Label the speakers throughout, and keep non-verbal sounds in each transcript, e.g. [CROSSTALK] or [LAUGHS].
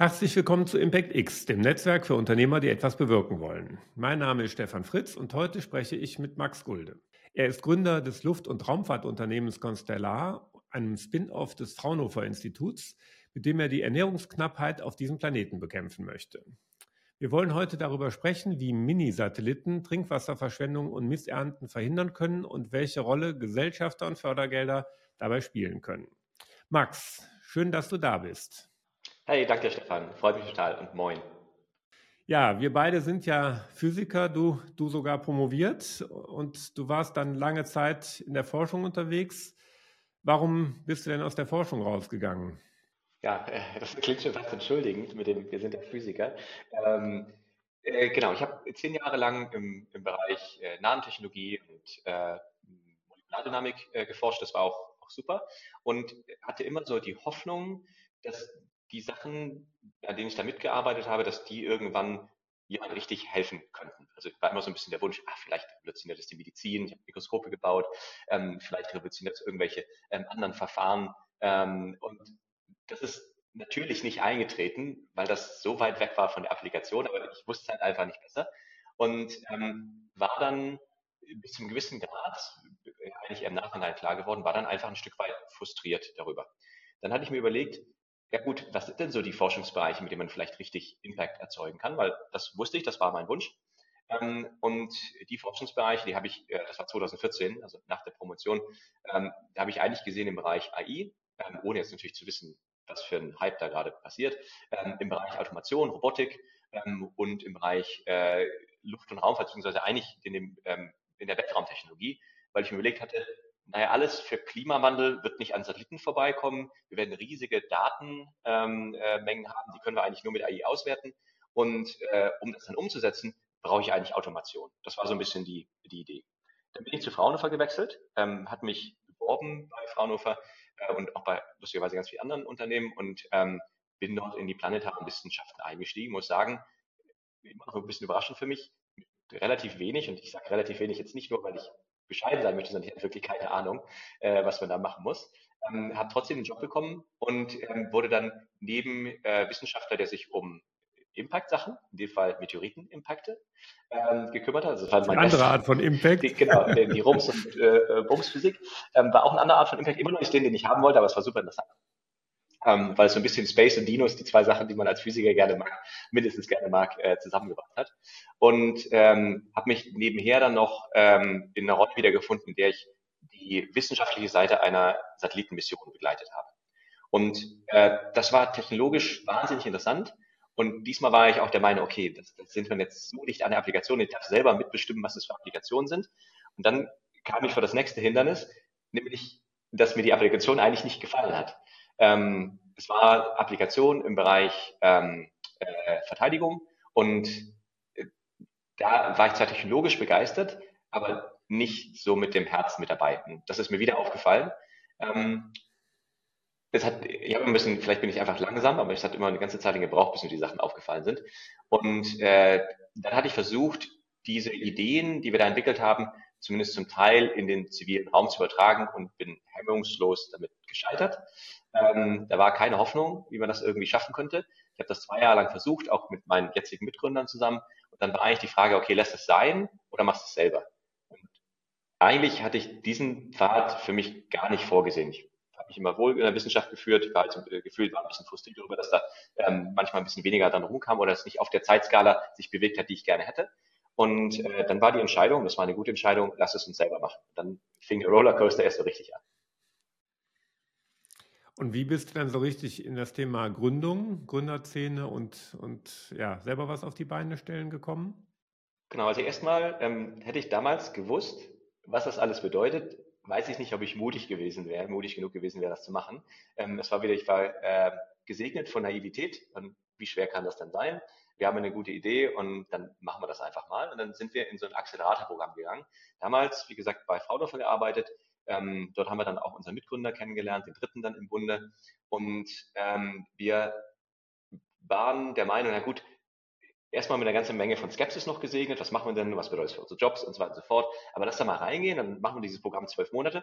Speaker 1: Herzlich willkommen zu Impact X, dem Netzwerk für Unternehmer, die etwas bewirken wollen. Mein Name ist Stefan Fritz und heute spreche ich mit Max Gulde. Er ist Gründer des Luft- und Raumfahrtunternehmens Constellar, einem Spin-off des Fraunhofer Instituts, mit dem er die Ernährungsknappheit auf diesem Planeten bekämpfen möchte. Wir wollen heute darüber sprechen, wie Mini-Satelliten Trinkwasserverschwendung und Missernten verhindern können und welche Rolle Gesellschafter und Fördergelder dabei spielen können. Max, schön, dass du da bist.
Speaker 2: Hey, danke Stefan, freut mich total und moin.
Speaker 1: Ja, wir beide sind ja Physiker, du, du sogar promoviert und du warst dann lange Zeit in der Forschung unterwegs. Warum bist du denn aus der Forschung rausgegangen?
Speaker 2: Ja, äh, das klingt schon fast entschuldigend mit dem, wir sind ja Physiker. Ähm, äh, genau, ich habe zehn Jahre lang im, im Bereich äh, Nanotechnologie und äh, Molekulardynamik äh, geforscht, das war auch, auch super und hatte immer so die Hoffnung, dass die Sachen, an denen ich da mitgearbeitet habe, dass die irgendwann jemand richtig helfen könnten. Also war immer so ein bisschen der Wunsch, ach, vielleicht revolutioniert das die Medizin, ich habe Mikroskope gebaut, ähm, vielleicht revolutioniert es irgendwelche ähm, anderen Verfahren. Ähm, und das ist natürlich nicht eingetreten, weil das so weit weg war von der Applikation, aber ich wusste es halt einfach nicht besser. Und ähm, war dann bis zum gewissen Grad, eigentlich im Nachhinein klar geworden, war dann einfach ein Stück weit frustriert darüber. Dann hatte ich mir überlegt, ja gut, was sind denn so die Forschungsbereiche, mit denen man vielleicht richtig Impact erzeugen kann? Weil das wusste ich, das war mein Wunsch. Ähm, und die Forschungsbereiche, die habe ich, äh, das war 2014, also nach der Promotion, ähm, da habe ich eigentlich gesehen im Bereich AI, ähm, ohne jetzt natürlich zu wissen, was für ein Hype da gerade passiert, im Bereich Automation, Robotik und im Bereich äh, Luft- und Raumfahrt, beziehungsweise eigentlich in, dem, in der Weltraumtechnologie, weil ich mir überlegt hatte, naja, alles für Klimawandel wird nicht an Satelliten vorbeikommen. Wir werden riesige Datenmengen ähm, äh, haben, die können wir eigentlich nur mit AI auswerten. Und äh, um das dann umzusetzen, brauche ich eigentlich Automation. Das war so ein bisschen die, die Idee. Dann bin ich zu Fraunhofer gewechselt, ähm, hat mich beworben bei Fraunhofer äh, und auch bei lustigerweise ganz vielen anderen Unternehmen und ähm, bin dort in die planetaren Wissenschaften eingestiegen, muss sagen, immer noch ein bisschen überraschend für mich, relativ wenig und ich sage relativ wenig jetzt nicht nur, weil ich bescheiden sein möchte, sondern ich hatte wirklich keine Ahnung, äh, was man da machen muss. Ähm, habe trotzdem einen Job bekommen und ähm, wurde dann neben äh, Wissenschaftler, der sich um Impact-Sachen, in dem Fall Meteoriten-Impakte, ähm, gekümmert hat. Also
Speaker 1: das war eine andere Art von Impact.
Speaker 2: Die, genau, die Rums- und äh, Bumsphysik ähm, war auch eine andere Art von Impact, immer noch nicht den, den ich haben wollte, aber es war super interessant ähm, weil es so ein bisschen Space und Dinos, die zwei Sachen, die man als Physiker gerne mag, [LAUGHS] mindestens gerne mag, äh, zusammengebracht hat. Und ähm, habe mich nebenher dann noch ähm, in einer Rolle wiedergefunden, in der ich die wissenschaftliche Seite einer Satellitenmission begleitet habe. Und äh, das war technologisch wahnsinnig interessant. Und diesmal war ich auch der Meinung, okay, das, das sind wir jetzt so dicht an der Applikation, ich darf selber mitbestimmen, was das für Applikationen sind. Und dann kam ich vor das nächste Hindernis, nämlich, dass mir die Applikation eigentlich nicht gefallen hat. Ähm, es war Applikation im Bereich ähm, äh, Verteidigung und äh, da war ich zwar technologisch begeistert, aber nicht so mit dem Herzen mit dabei. Und das ist mir wieder aufgefallen. Ähm, es hat, ich habe ein bisschen, vielleicht bin ich einfach langsam, aber es hat immer eine ganze Zeit gebraucht, bis mir die Sachen aufgefallen sind. Und äh, dann hatte ich versucht, diese Ideen, die wir da entwickelt haben, zumindest zum Teil in den zivilen Raum zu übertragen und bin hemmungslos damit gescheitert. Ähm, da war keine Hoffnung, wie man das irgendwie schaffen könnte. Ich habe das zwei Jahre lang versucht, auch mit meinen jetzigen Mitgründern zusammen. Und dann war eigentlich die Frage, okay, lässt es sein oder machst du es selber? Und eigentlich hatte ich diesen Pfad für mich gar nicht vorgesehen. Ich habe mich immer wohl in der Wissenschaft geführt, war halt, äh, gefühlt war ein bisschen frustriert darüber, dass da ähm, manchmal ein bisschen weniger dann rumkam oder es nicht auf der Zeitskala sich bewegt hat, die ich gerne hätte. Und äh, dann war die Entscheidung, das war eine gute Entscheidung, lass es uns selber machen. Dann fing der Rollercoaster erst so richtig an.
Speaker 1: Und wie bist du dann so richtig in das Thema Gründung, Gründerszene und, und ja, selber was auf die Beine stellen gekommen?
Speaker 2: Genau, also erstmal ähm, hätte ich damals gewusst, was das alles bedeutet, weiß ich nicht, ob ich mutig gewesen wäre, mutig genug gewesen wäre, das zu machen. Ähm, es war wieder, ich war äh, gesegnet von Naivität. Und wie schwer kann das denn sein? Wir haben eine gute Idee und dann machen wir das einfach mal. Und dann sind wir in so ein Accelerator-Programm gegangen. Damals, wie gesagt, bei Fraudorfer gearbeitet, ähm, dort haben wir dann auch unseren Mitgründer kennengelernt, den dritten dann im Bunde. Und ähm, wir waren der Meinung, na gut, erstmal mit einer ganzen Menge von Skepsis noch gesegnet. Was machen wir denn? Was bedeutet das für unsere Jobs und so weiter und so fort. Aber lass da mal reingehen, dann machen wir dieses Programm zwölf Monate.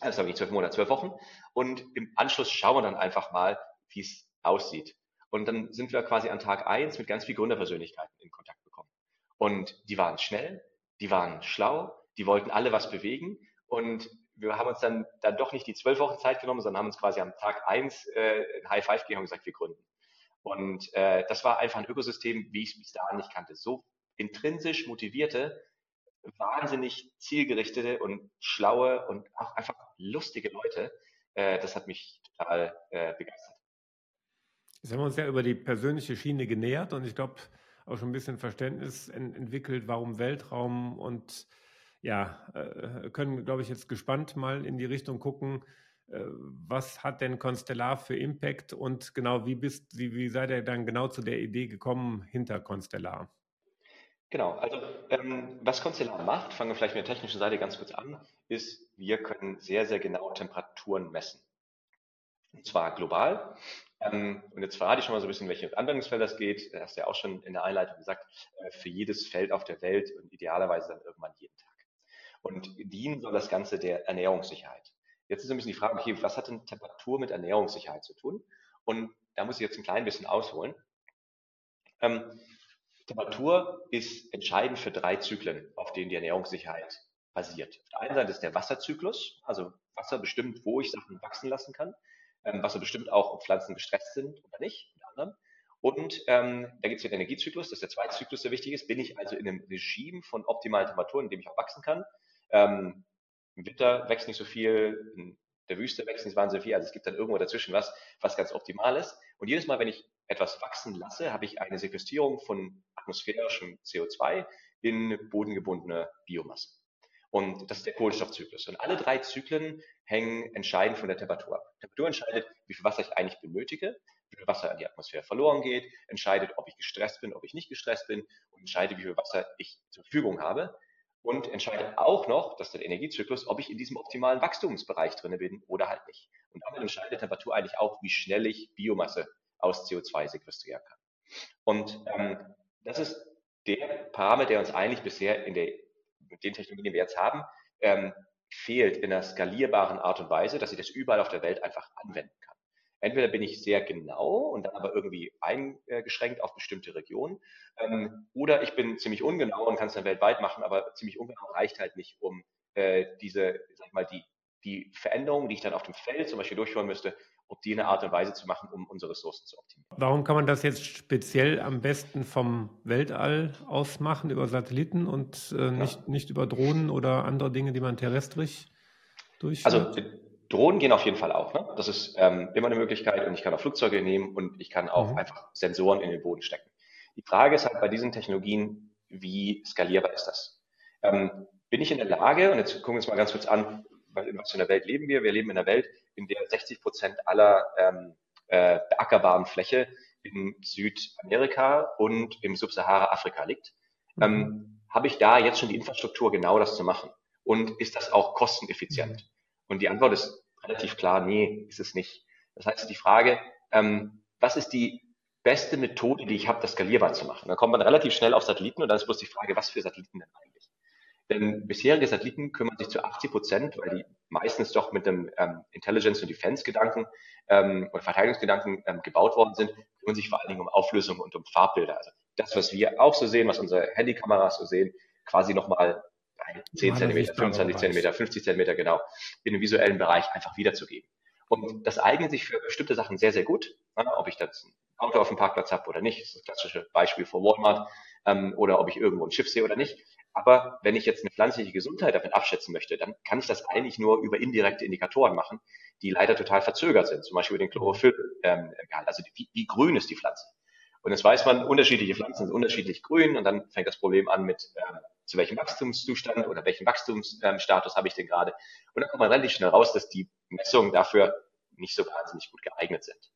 Speaker 2: Also nicht zwölf Monate, zwölf Wochen. Und im Anschluss schauen wir dann einfach mal, wie es aussieht. Und dann sind wir quasi an Tag eins mit ganz vielen Gründerpersönlichkeiten in Kontakt bekommen. Und die waren schnell, die waren schlau, die wollten alle was bewegen. Und wir haben uns dann, dann doch nicht die zwölf Wochen Zeit genommen, sondern haben uns quasi am Tag eins äh, ein High Five gegeben und gesagt, wir gründen. Und äh, das war einfach ein Ökosystem, wie ich es bis dahin nicht kannte. So intrinsisch motivierte, wahnsinnig zielgerichtete und schlaue und auch einfach lustige Leute. Äh, das hat mich total äh, begeistert.
Speaker 1: Jetzt haben wir uns ja über die persönliche Schiene genähert und ich glaube auch schon ein bisschen Verständnis en entwickelt, warum Weltraum und ja, äh, können, glaube ich, jetzt gespannt mal in die Richtung gucken, äh, was hat denn Constellar für Impact und genau wie bist wie, wie seid ihr dann genau zu der Idee gekommen hinter Constellar?
Speaker 2: Genau, also ähm, was Constellar macht, fangen wir vielleicht mit der technischen Seite ganz kurz an, ist, wir können sehr, sehr genau Temperaturen messen. Und zwar global. Ähm, und jetzt verrate ich schon mal so ein bisschen, welche Anwendungsfelder es geht. Du hast ja auch schon in der Einleitung gesagt, äh, für jedes Feld auf der Welt und idealerweise dann irgendwann jeden Tag. Und dienen soll das Ganze der Ernährungssicherheit. Jetzt ist ein bisschen die Frage, okay, was hat denn Temperatur mit Ernährungssicherheit zu tun? Und da muss ich jetzt ein klein bisschen ausholen. Ähm, Temperatur ist entscheidend für drei Zyklen, auf denen die Ernährungssicherheit basiert. Auf der einen Seite ist der Wasserzyklus, also Wasser bestimmt, wo ich Sachen wachsen lassen kann. Ähm, Wasser bestimmt auch, ob Pflanzen gestresst sind oder nicht, unter anderem. Und ähm, da gibt es den Energiezyklus, das ist der zweite Zyklus, der wichtig ist. Bin ich also in einem Regime von optimalen Temperaturen, in dem ich auch wachsen kann? Ähm, im Winter wächst nicht so viel, in der Wüste wächst nicht wahnsinnig viel. Also es gibt dann irgendwo dazwischen was, was ganz optimal ist. Und jedes Mal, wenn ich etwas wachsen lasse, habe ich eine Sequestrierung von atmosphärischem CO2 in bodengebundene Biomasse. Und das ist der Kohlenstoffzyklus. Und alle drei Zyklen hängen entscheidend von der Temperatur ab. Temperatur entscheidet, wie viel Wasser ich eigentlich benötige, wie viel Wasser an die Atmosphäre verloren geht, entscheidet, ob ich gestresst bin, ob ich nicht gestresst bin und entscheidet, wie viel Wasser ich zur Verfügung habe und entscheidet auch noch, das ist der Energiezyklus, ob ich in diesem optimalen Wachstumsbereich drin bin oder halt nicht. Und damit entscheidet Temperatur eigentlich auch, wie schnell ich Biomasse aus CO2 sequestrieren kann. Und ähm, das ist der Parameter, der uns eigentlich bisher in der, mit den Technologien, die wir jetzt haben, ähm, fehlt in einer skalierbaren Art und Weise, dass ich das überall auf der Welt einfach anwenden kann. Entweder bin ich sehr genau und dann aber irgendwie eingeschränkt auf bestimmte Regionen, ähm, oder ich bin ziemlich ungenau und kann es dann weltweit machen, aber ziemlich ungenau reicht halt nicht, um äh, diese, sag mal, die, die Veränderungen, die ich dann auf dem Feld zum Beispiel durchführen müsste, ob die in einer Art und Weise zu machen, um unsere Ressourcen zu optimieren.
Speaker 1: Warum kann man das jetzt speziell am besten vom Weltall aus machen, über Satelliten und äh, nicht, ja. nicht über Drohnen oder andere Dinge, die man terrestrisch durchführt?
Speaker 2: Also Drohnen gehen auf jeden Fall auch. Ne? Das ist ähm, immer eine Möglichkeit und ich kann auch Flugzeuge nehmen und ich kann auch mhm. einfach Sensoren in den Boden stecken. Die Frage ist halt bei diesen Technologien, wie skalierbar ist das? Ähm, bin ich in der Lage, und jetzt gucken wir uns mal ganz kurz an, in was für einer Welt leben wir? Wir leben in einer Welt, in der 60 Prozent aller ähm, äh, beackerbaren Fläche in Südamerika und im Subsahara-Afrika liegt. Mhm. Ähm, Habe ich da jetzt schon die Infrastruktur, genau das zu machen? Und ist das auch kosteneffizient? Und die Antwort ist relativ klar, nee, ist es nicht. Das heißt, die Frage, ähm, was ist die beste Methode, die ich habe, das skalierbar zu machen? Da kommt man relativ schnell auf Satelliten und dann ist bloß die Frage, was für Satelliten denn eigentlich? Denn bisherige Satelliten kümmern sich zu 80 Prozent, weil die meistens doch mit dem ähm, Intelligence- und Defense-Gedanken ähm, und Verteidigungsgedanken ähm, gebaut worden sind, kümmern sich vor allen Dingen um Auflösung und um Farbbilder. Also das, was wir auch so sehen, was unsere Handykameras so sehen, quasi nochmal 10 cm, 25 cm, 50 cm genau, in dem visuellen Bereich einfach wiederzugeben. Und das eignet sich für bestimmte Sachen sehr, sehr gut. Ja, ob ich das ein Auto auf dem Parkplatz habe oder nicht, das ist das klassische Beispiel von Walmart, ähm, oder ob ich irgendwo ein Schiff sehe oder nicht. Aber wenn ich jetzt eine pflanzliche Gesundheit damit abschätzen möchte, dann kann ich das eigentlich nur über indirekte Indikatoren machen, die leider total verzögert sind. Zum Beispiel über den Chlorophyll, ähm, also wie, wie grün ist die Pflanze. Und jetzt weiß man, unterschiedliche Pflanzen sind unterschiedlich grün und dann fängt das Problem an mit, äh, zu welchem Wachstumszustand oder welchen Wachstumsstatus ähm, habe ich denn gerade. Und dann kommt man relativ schnell raus, dass die Messungen dafür nicht so wahnsinnig gut geeignet sind.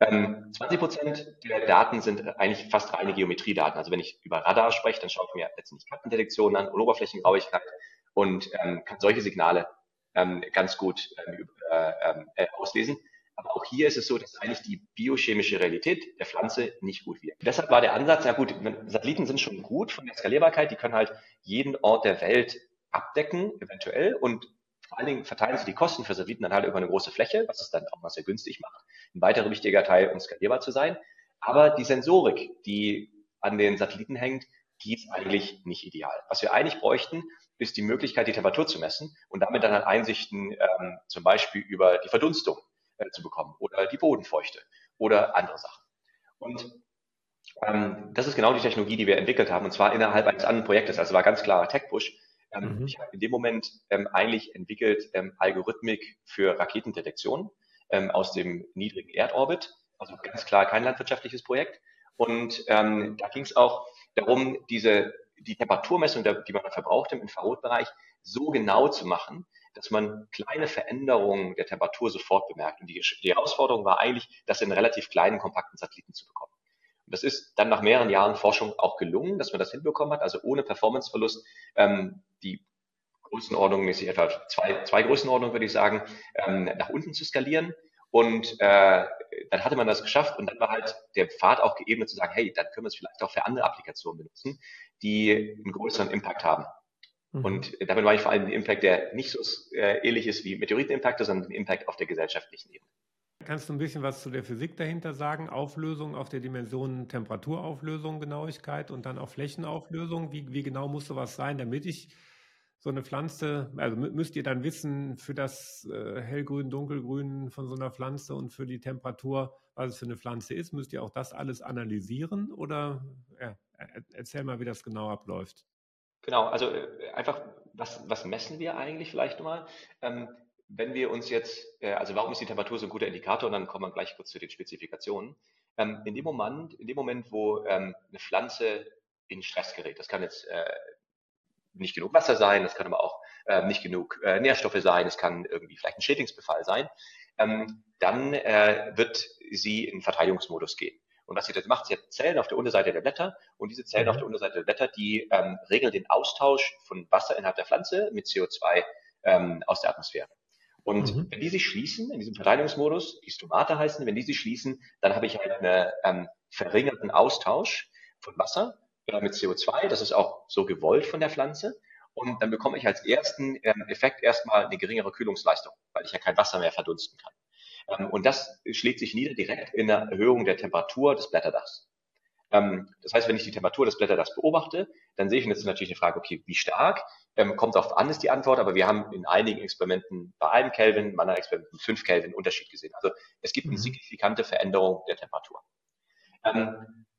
Speaker 2: Ähm, 20 Prozent der Daten sind eigentlich fast reine Geometriedaten. Also wenn ich über Radar spreche, dann schaue ich mir letztendlich Kartendetektionen an und Oberflächengrauigkeit und ähm, kann solche Signale ähm, ganz gut ähm, äh, äh, auslesen. Aber auch hier ist es so, dass eigentlich die biochemische Realität der Pflanze nicht gut wirkt. Deshalb war der Ansatz, ja gut, Satelliten sind schon gut von der Skalierbarkeit, die können halt jeden Ort der Welt abdecken, eventuell, und vor allen Dingen verteilen sie die Kosten für Satelliten dann halt über eine große Fläche, was es dann auch mal sehr günstig macht. Ein weiterer wichtiger Teil, um skalierbar zu sein. Aber die Sensorik, die an den Satelliten hängt, die ist eigentlich nicht ideal. Was wir eigentlich bräuchten, ist die Möglichkeit, die Temperatur zu messen und damit dann halt Einsichten ähm, zum Beispiel über die Verdunstung äh, zu bekommen oder die Bodenfeuchte oder andere Sachen. Und ähm, das ist genau die Technologie, die wir entwickelt haben, und zwar innerhalb eines anderen Projektes. Also war ganz klarer Tech-Push. Ähm, mhm. Ich habe in dem Moment ähm, eigentlich entwickelt ähm, Algorithmik für Raketendetektion ähm, aus dem niedrigen Erdorbit. Also ganz klar kein landwirtschaftliches Projekt. Und ähm, da ging es auch darum, diese, die Temperaturmessung, die man verbraucht im Infrarotbereich, so genau zu machen, dass man kleine Veränderungen der Temperatur sofort bemerkt. Und die, die Herausforderung war eigentlich, das in relativ kleinen, kompakten Satelliten zu bekommen. Das ist dann nach mehreren Jahren Forschung auch gelungen, dass man das hinbekommen hat, also ohne Performanceverlust ähm, die Größenordnung mäßig etwa zwei, zwei Größenordnungen, würde ich sagen, ähm, nach unten zu skalieren. Und äh, dann hatte man das geschafft und dann war halt der Pfad auch geebnet zu sagen, hey, dann können wir es vielleicht auch für andere Applikationen benutzen, die einen größeren Impact haben. Mhm. Und damit meine ich vor allem den Impact, der nicht so äh, ähnlich ist wie Meteoritenimpakte, sondern den Impact auf der gesellschaftlichen Ebene.
Speaker 1: Kannst du ein bisschen was zu der Physik dahinter sagen? Auflösung auf der Dimension Temperaturauflösung, Genauigkeit und dann auch Flächenauflösung. Wie, wie genau muss sowas sein, damit ich so eine Pflanze, also müsst ihr dann wissen für das äh, hellgrün, dunkelgrün von so einer Pflanze und für die Temperatur, was es für eine Pflanze ist, müsst ihr auch das alles analysieren oder ja, erzähl mal, wie das genau abläuft.
Speaker 2: Genau, also äh, einfach, was, was messen wir eigentlich vielleicht nochmal? Ähm, wenn wir uns jetzt, äh, also warum ist die Temperatur so ein guter Indikator? Und dann kommen wir gleich kurz zu den Spezifikationen. Ähm, in dem Moment, in dem Moment, wo ähm, eine Pflanze in Stress gerät, das kann jetzt äh, nicht genug Wasser sein, das kann aber auch äh, nicht genug äh, Nährstoffe sein, es kann irgendwie vielleicht ein Schädlingsbefall sein, ähm, dann äh, wird sie in Verteidigungsmodus gehen. Und was sie jetzt macht, sie hat Zellen auf der Unterseite der Blätter und diese Zellen mhm. auf der Unterseite der Blätter, die ähm, regeln den Austausch von Wasser innerhalb der Pflanze mit CO2 ähm, aus der Atmosphäre. Und mhm. wenn die sich schließen, in diesem Verteidigungsmodus, die Stomate heißen, wenn die sich schließen, dann habe ich halt einen ähm, verringerten Austausch von Wasser äh, mit CO2. Das ist auch so gewollt von der Pflanze. Und dann bekomme ich als ersten ähm, Effekt erstmal eine geringere Kühlungsleistung, weil ich ja kein Wasser mehr verdunsten kann. Ähm, und das schlägt sich nieder direkt in der Erhöhung der Temperatur des Blätterdachs. Ähm, das heißt, wenn ich die Temperatur des Blätterdachs beobachte, dann sehe ich, und jetzt ist natürlich eine Frage, okay, wie stark? Ähm, kommt darauf an, ist die Antwort, aber wir haben in einigen Experimenten bei einem Kelvin, in anderen Experimenten fünf Kelvin Unterschied gesehen. Also es gibt eine mhm. signifikante Veränderung der Temperatur.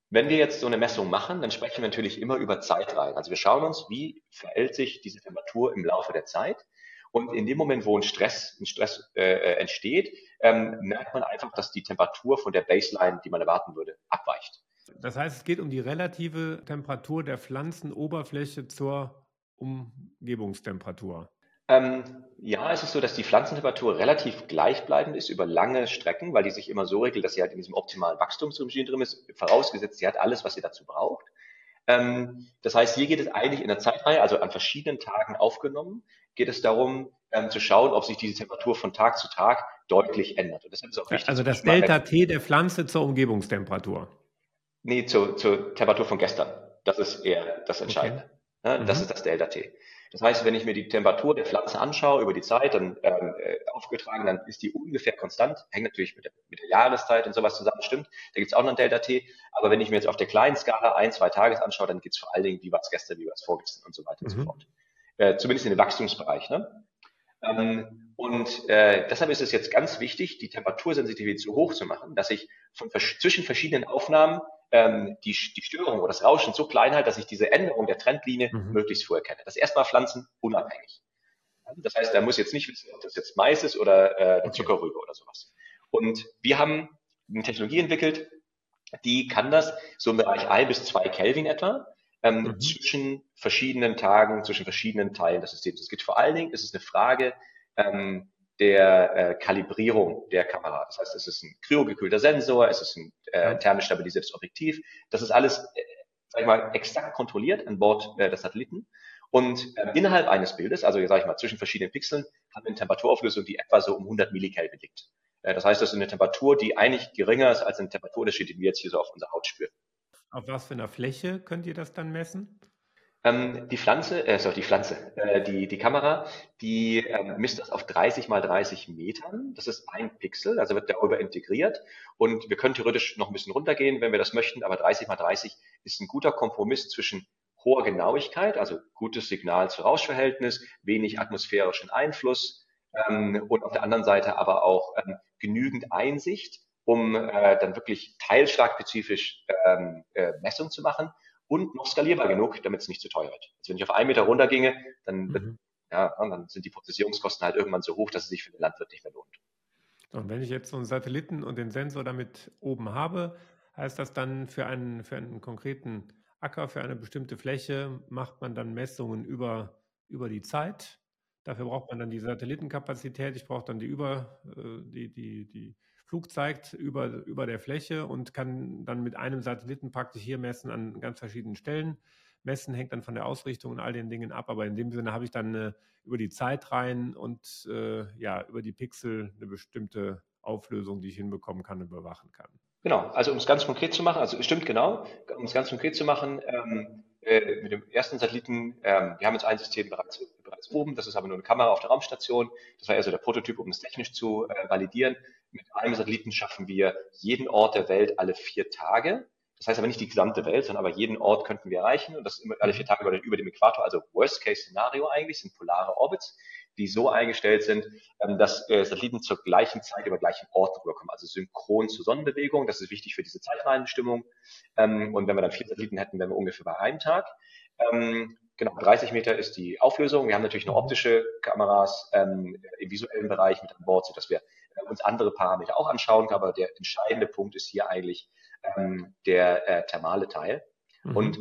Speaker 2: wenn wir jetzt so eine Messung machen, dann sprechen wir natürlich immer über Zeitreihen. Also wir schauen uns, wie verhält sich diese Temperatur im Laufe der Zeit und in dem Moment, wo ein Stress, ein Stress äh, äh, entsteht, ähm, merkt man einfach, dass die Temperatur von der Baseline, die man erwarten würde, abweicht.
Speaker 1: Das heißt, es geht um die relative Temperatur der Pflanzenoberfläche zur Umgebungstemperatur.
Speaker 2: Ähm, ja, es ist so, dass die Pflanzentemperatur relativ gleichbleibend ist über lange Strecken, weil die sich immer so regelt, dass sie halt in diesem optimalen Wachstumsregime drin ist, vorausgesetzt, sie hat alles, was sie dazu braucht. Ähm, das heißt, hier geht es eigentlich in der Zeitreihe, also an verschiedenen Tagen aufgenommen, geht es darum, ähm, zu schauen, ob sich diese Temperatur von Tag zu Tag deutlich ändert. Und
Speaker 1: deshalb ist auch wichtig, also das Delta T der Pflanze zur Umgebungstemperatur.
Speaker 2: Nee, zur, zur Temperatur von gestern. Das ist eher das Entscheidende. Okay. Ja, das mhm. ist das Delta T. Das heißt, wenn ich mir die Temperatur der Pflanze anschaue über die Zeit, dann ähm, äh, aufgetragen, dann ist die ungefähr konstant. Hängt natürlich mit der, mit der Jahreszeit und sowas zusammen, stimmt. Da gibt's auch noch ein Delta T. Aber wenn ich mir jetzt auf der kleinen Skala ein, zwei Tages anschaue, dann geht's vor allen Dingen, wie war es gestern, wie war es vorgestern und so weiter mhm. und so mhm. fort. Äh, zumindest in dem Wachstumsbereich. Ne? Ähm, und äh, deshalb ist es jetzt ganz wichtig, die Temperatursensitivität so hoch zu machen, dass ich von, zwischen verschiedenen Aufnahmen ähm, die, die Störung oder das Rauschen so klein halte, dass ich diese Änderung der Trendlinie mhm. möglichst früh erkenne. Das erstmal pflanzenunabhängig. Das heißt, er muss jetzt nicht wissen, ob das jetzt Mais ist oder äh, Zuckerrübe oder sowas. Und wir haben eine Technologie entwickelt, die kann das so im Bereich ein bis zwei Kelvin etwa ähm, mhm. zwischen verschiedenen Tagen, zwischen verschiedenen Teilen des Systems. Es geht vor allen Dingen, es ist eine Frage ähm, der äh, Kalibrierung der Kamera. Das heißt, es ist ein kryogekühlter Sensor, es ist ein äh, thermisch stabilisiertes Objektiv. Das ist alles, äh, sag ich mal, exakt kontrolliert an Bord äh, des Satelliten. Und äh, innerhalb eines Bildes, also sage ich mal zwischen verschiedenen Pixeln, haben wir eine Temperaturauflösung, die etwa so um 100 Millikelvin liegt. Äh, das heißt, das ist eine Temperatur, die eigentlich geringer ist als eine Temperaturunterschied, den wir jetzt hier so auf unserer Haut spüren.
Speaker 1: Auf was für einer Fläche könnt ihr das dann messen?
Speaker 2: Ähm, die Pflanze, äh, sorry, die Pflanze, äh, die, die Kamera, die ähm, misst das auf 30 mal 30 Metern. Das ist ein Pixel, also wird darüber integriert. Und wir können theoretisch noch ein bisschen runtergehen, wenn wir das möchten, aber 30 mal 30 ist ein guter Kompromiss zwischen hoher Genauigkeit, also gutes Signal zu Rauschverhältnis, wenig atmosphärischen Einfluss ähm, und auf der anderen Seite aber auch ähm, genügend Einsicht, um äh, dann wirklich teilschlagspezifisch ähm, äh, Messungen zu machen und noch skalierbar genug, damit es nicht zu teuer wird. Also wenn ich auf einen Meter runterginge, dann, mhm. ja, dann sind die Prozessierungskosten halt irgendwann so hoch, dass es sich für den Landwirt nicht mehr lohnt.
Speaker 1: Und wenn ich jetzt so einen Satelliten und den Sensor damit oben habe, heißt das dann für einen, für einen konkreten Acker, für eine bestimmte Fläche, macht man dann Messungen über, über die Zeit. Dafür braucht man dann die Satellitenkapazität. Ich brauche dann die über, äh, die, die, die Flug zeigt über, über der Fläche und kann dann mit einem Satelliten praktisch hier messen an ganz verschiedenen Stellen. Messen hängt dann von der Ausrichtung und all den Dingen ab, aber in dem Sinne habe ich dann äh, über die Zeit rein und äh, ja, über die Pixel eine bestimmte Auflösung, die ich hinbekommen kann und überwachen kann.
Speaker 2: Genau, also um es ganz konkret zu machen, also stimmt genau, um es ganz konkret zu machen, ähm, äh, mit dem ersten Satelliten, ähm, wir haben jetzt ein System bereits, bereits oben, das ist aber nur eine Kamera auf der Raumstation, das war also der Prototyp, um es technisch zu äh, validieren. Mit einem Satelliten schaffen wir jeden Ort der Welt alle vier Tage. Das heißt aber nicht die gesamte Welt, sondern aber jeden Ort könnten wir erreichen und das alle vier Tage über, über dem Äquator, also Worst-Case-Szenario eigentlich, sind polare Orbits, die so eingestellt sind, ähm, dass äh, Satelliten zur gleichen Zeit über gleichen Ort rüberkommen, also synchron zur Sonnenbewegung. Das ist wichtig für diese Zeitreihenbestimmung. Ähm, und wenn wir dann vier Satelliten hätten, wären wir ungefähr bei einem Tag. Ähm, genau, 30 Meter ist die Auflösung. Wir haben natürlich noch optische Kameras im visuellen Bereich mit an Bord, sodass wir uns andere Parameter auch anschauen, aber der entscheidende Punkt ist hier eigentlich ähm, der äh, thermale Teil. Mhm. Und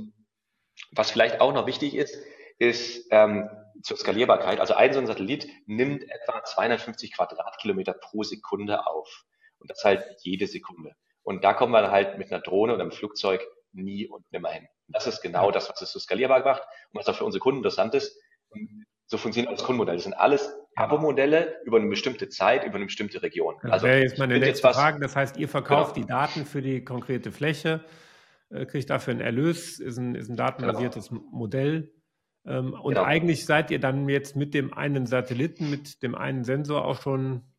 Speaker 2: was vielleicht auch noch wichtig ist, ist ähm, zur Skalierbarkeit. Also ein so ein Satellit nimmt etwa 250 Quadratkilometer pro Sekunde auf. Und das halt jede Sekunde. Und da kommen wir halt mit einer Drohne oder einem Flugzeug nie und nimmer hin. Und das ist genau das, was es so skalierbar macht und was auch für unsere Kunden interessant ist. Und so funktioniert auch das Kundenmodell. Das sind alles Abo-Modelle über eine bestimmte Zeit, über eine bestimmte Region.
Speaker 1: Das also wäre jetzt meine letzte jetzt Frage. Das heißt, ihr verkauft genau. die Daten für die konkrete Fläche, äh, kriegt dafür einen Erlös, ist ein, ist ein datenbasiertes genau. Modell. Ähm, und genau. eigentlich seid ihr dann jetzt mit dem einen Satelliten, mit dem einen Sensor auch schon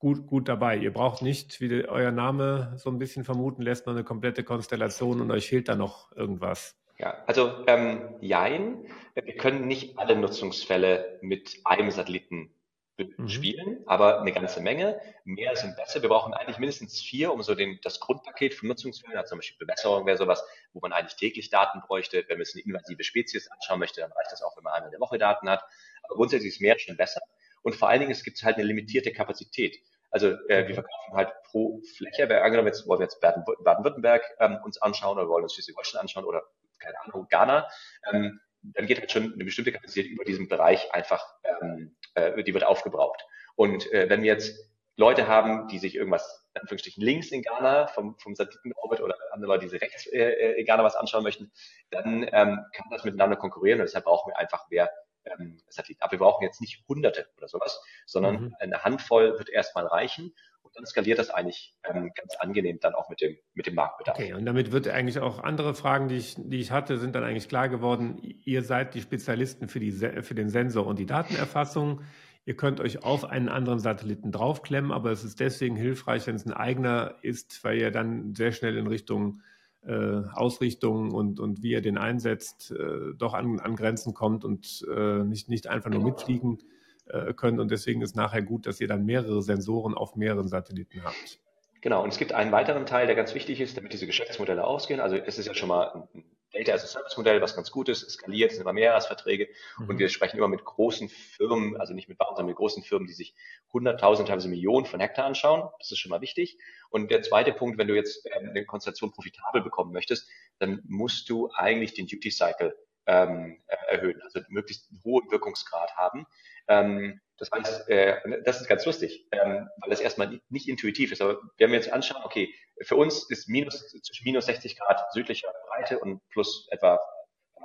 Speaker 1: gut, gut dabei. Ihr braucht nicht, wie euer Name so ein bisschen vermuten lässt, noch eine komplette Konstellation und euch fehlt da noch irgendwas.
Speaker 2: Ja, also ähm, Jein, wir können nicht alle Nutzungsfälle mit einem Satelliten mhm. spielen, aber eine ganze Menge. Mehr sind besser. Wir brauchen eigentlich mindestens vier, um so den, das Grundpaket von Nutzungsfällen, also zum Beispiel Bewässerung wäre sowas, wo man eigentlich täglich Daten bräuchte. Wenn man es eine invasive Spezies anschauen möchte, dann reicht das auch, wenn man einmal in der Woche Daten hat. Aber grundsätzlich ist mehr schon besser. Und vor allen Dingen, es gibt halt eine limitierte Kapazität. Also äh, wir verkaufen halt pro Fläche, wer angenommen jetzt wollen wir jetzt Baden-Württemberg ähm, uns anschauen oder wollen uns Schleswig-Holstein anschauen oder keine Ahnung, Ghana, ähm, dann geht halt schon eine bestimmte Kapazität über diesen Bereich einfach, ähm, äh, die wird aufgebraucht. Und äh, wenn wir jetzt Leute haben, die sich irgendwas, in Anführungsstrichen, links in Ghana vom, vom Satellitenorbit oder andere Leute, die sich rechts äh, äh, in Ghana was anschauen möchten, dann ähm, kann das miteinander konkurrieren und deshalb brauchen wir einfach mehr ähm, Satelliten. Aber wir brauchen jetzt nicht Hunderte oder sowas, sondern mhm. eine Handvoll wird erstmal reichen und dann skaliert das eigentlich ähm, ganz angenehm dann auch mit dem, mit dem Marktbedarf.
Speaker 1: Okay, und damit wird eigentlich auch andere Fragen, die ich, die ich hatte, sind dann eigentlich klar geworden. Ihr seid die Spezialisten für, die, für den Sensor und die Datenerfassung. Ihr könnt euch auf einen anderen Satelliten draufklemmen, aber es ist deswegen hilfreich, wenn es ein eigener ist, weil ihr dann sehr schnell in Richtung äh, Ausrichtung und, und wie ihr den einsetzt, äh, doch an, an Grenzen kommt und äh, nicht, nicht einfach nur mitfliegen äh, können. Und deswegen ist nachher gut, dass ihr dann mehrere Sensoren auf mehreren Satelliten habt.
Speaker 2: Genau, und es gibt einen weiteren Teil, der ganz wichtig ist, damit diese Geschäftsmodelle ausgehen. Also es ist ja schon mal ein Data as a Service Modell, was ganz gut ist, es skaliert, es sind immer Mehrjahresverträge mhm. und wir sprechen immer mit großen Firmen, also nicht mit Bauern, sondern mit großen Firmen, die sich hunderttausend, teilweise Millionen von Hektar anschauen. Das ist schon mal wichtig. Und der zweite Punkt, wenn du jetzt ähm, eine Konstellation profitabel bekommen möchtest, dann musst du eigentlich den Duty Cycle ähm, erhöhen, also möglichst einen hohen Wirkungsgrad haben. Ähm, das heißt, äh, das ist ganz lustig, ähm, weil das erstmal nicht, intuitiv ist. Aber wenn wir uns anschauen, okay, für uns ist minus, zwischen minus 60 Grad südlicher Breite und plus etwa,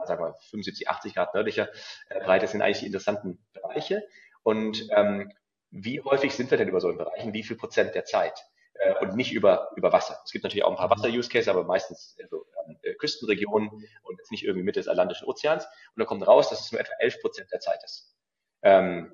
Speaker 2: sagen wir, 75, 80 Grad nördlicher äh, Breite sind eigentlich die interessanten Bereiche. Und ähm, wie häufig sind wir denn über so einen Bereichen? Wie viel Prozent der Zeit? Äh, und nicht über, über Wasser. Es gibt natürlich auch ein paar Wasser-Use-Cases, aber meistens also, äh, Küstenregionen und jetzt nicht irgendwie Mitte des Atlantischen Ozeans. Und dann kommt raus, dass es nur etwa 11 Prozent der Zeit ist. Ähm,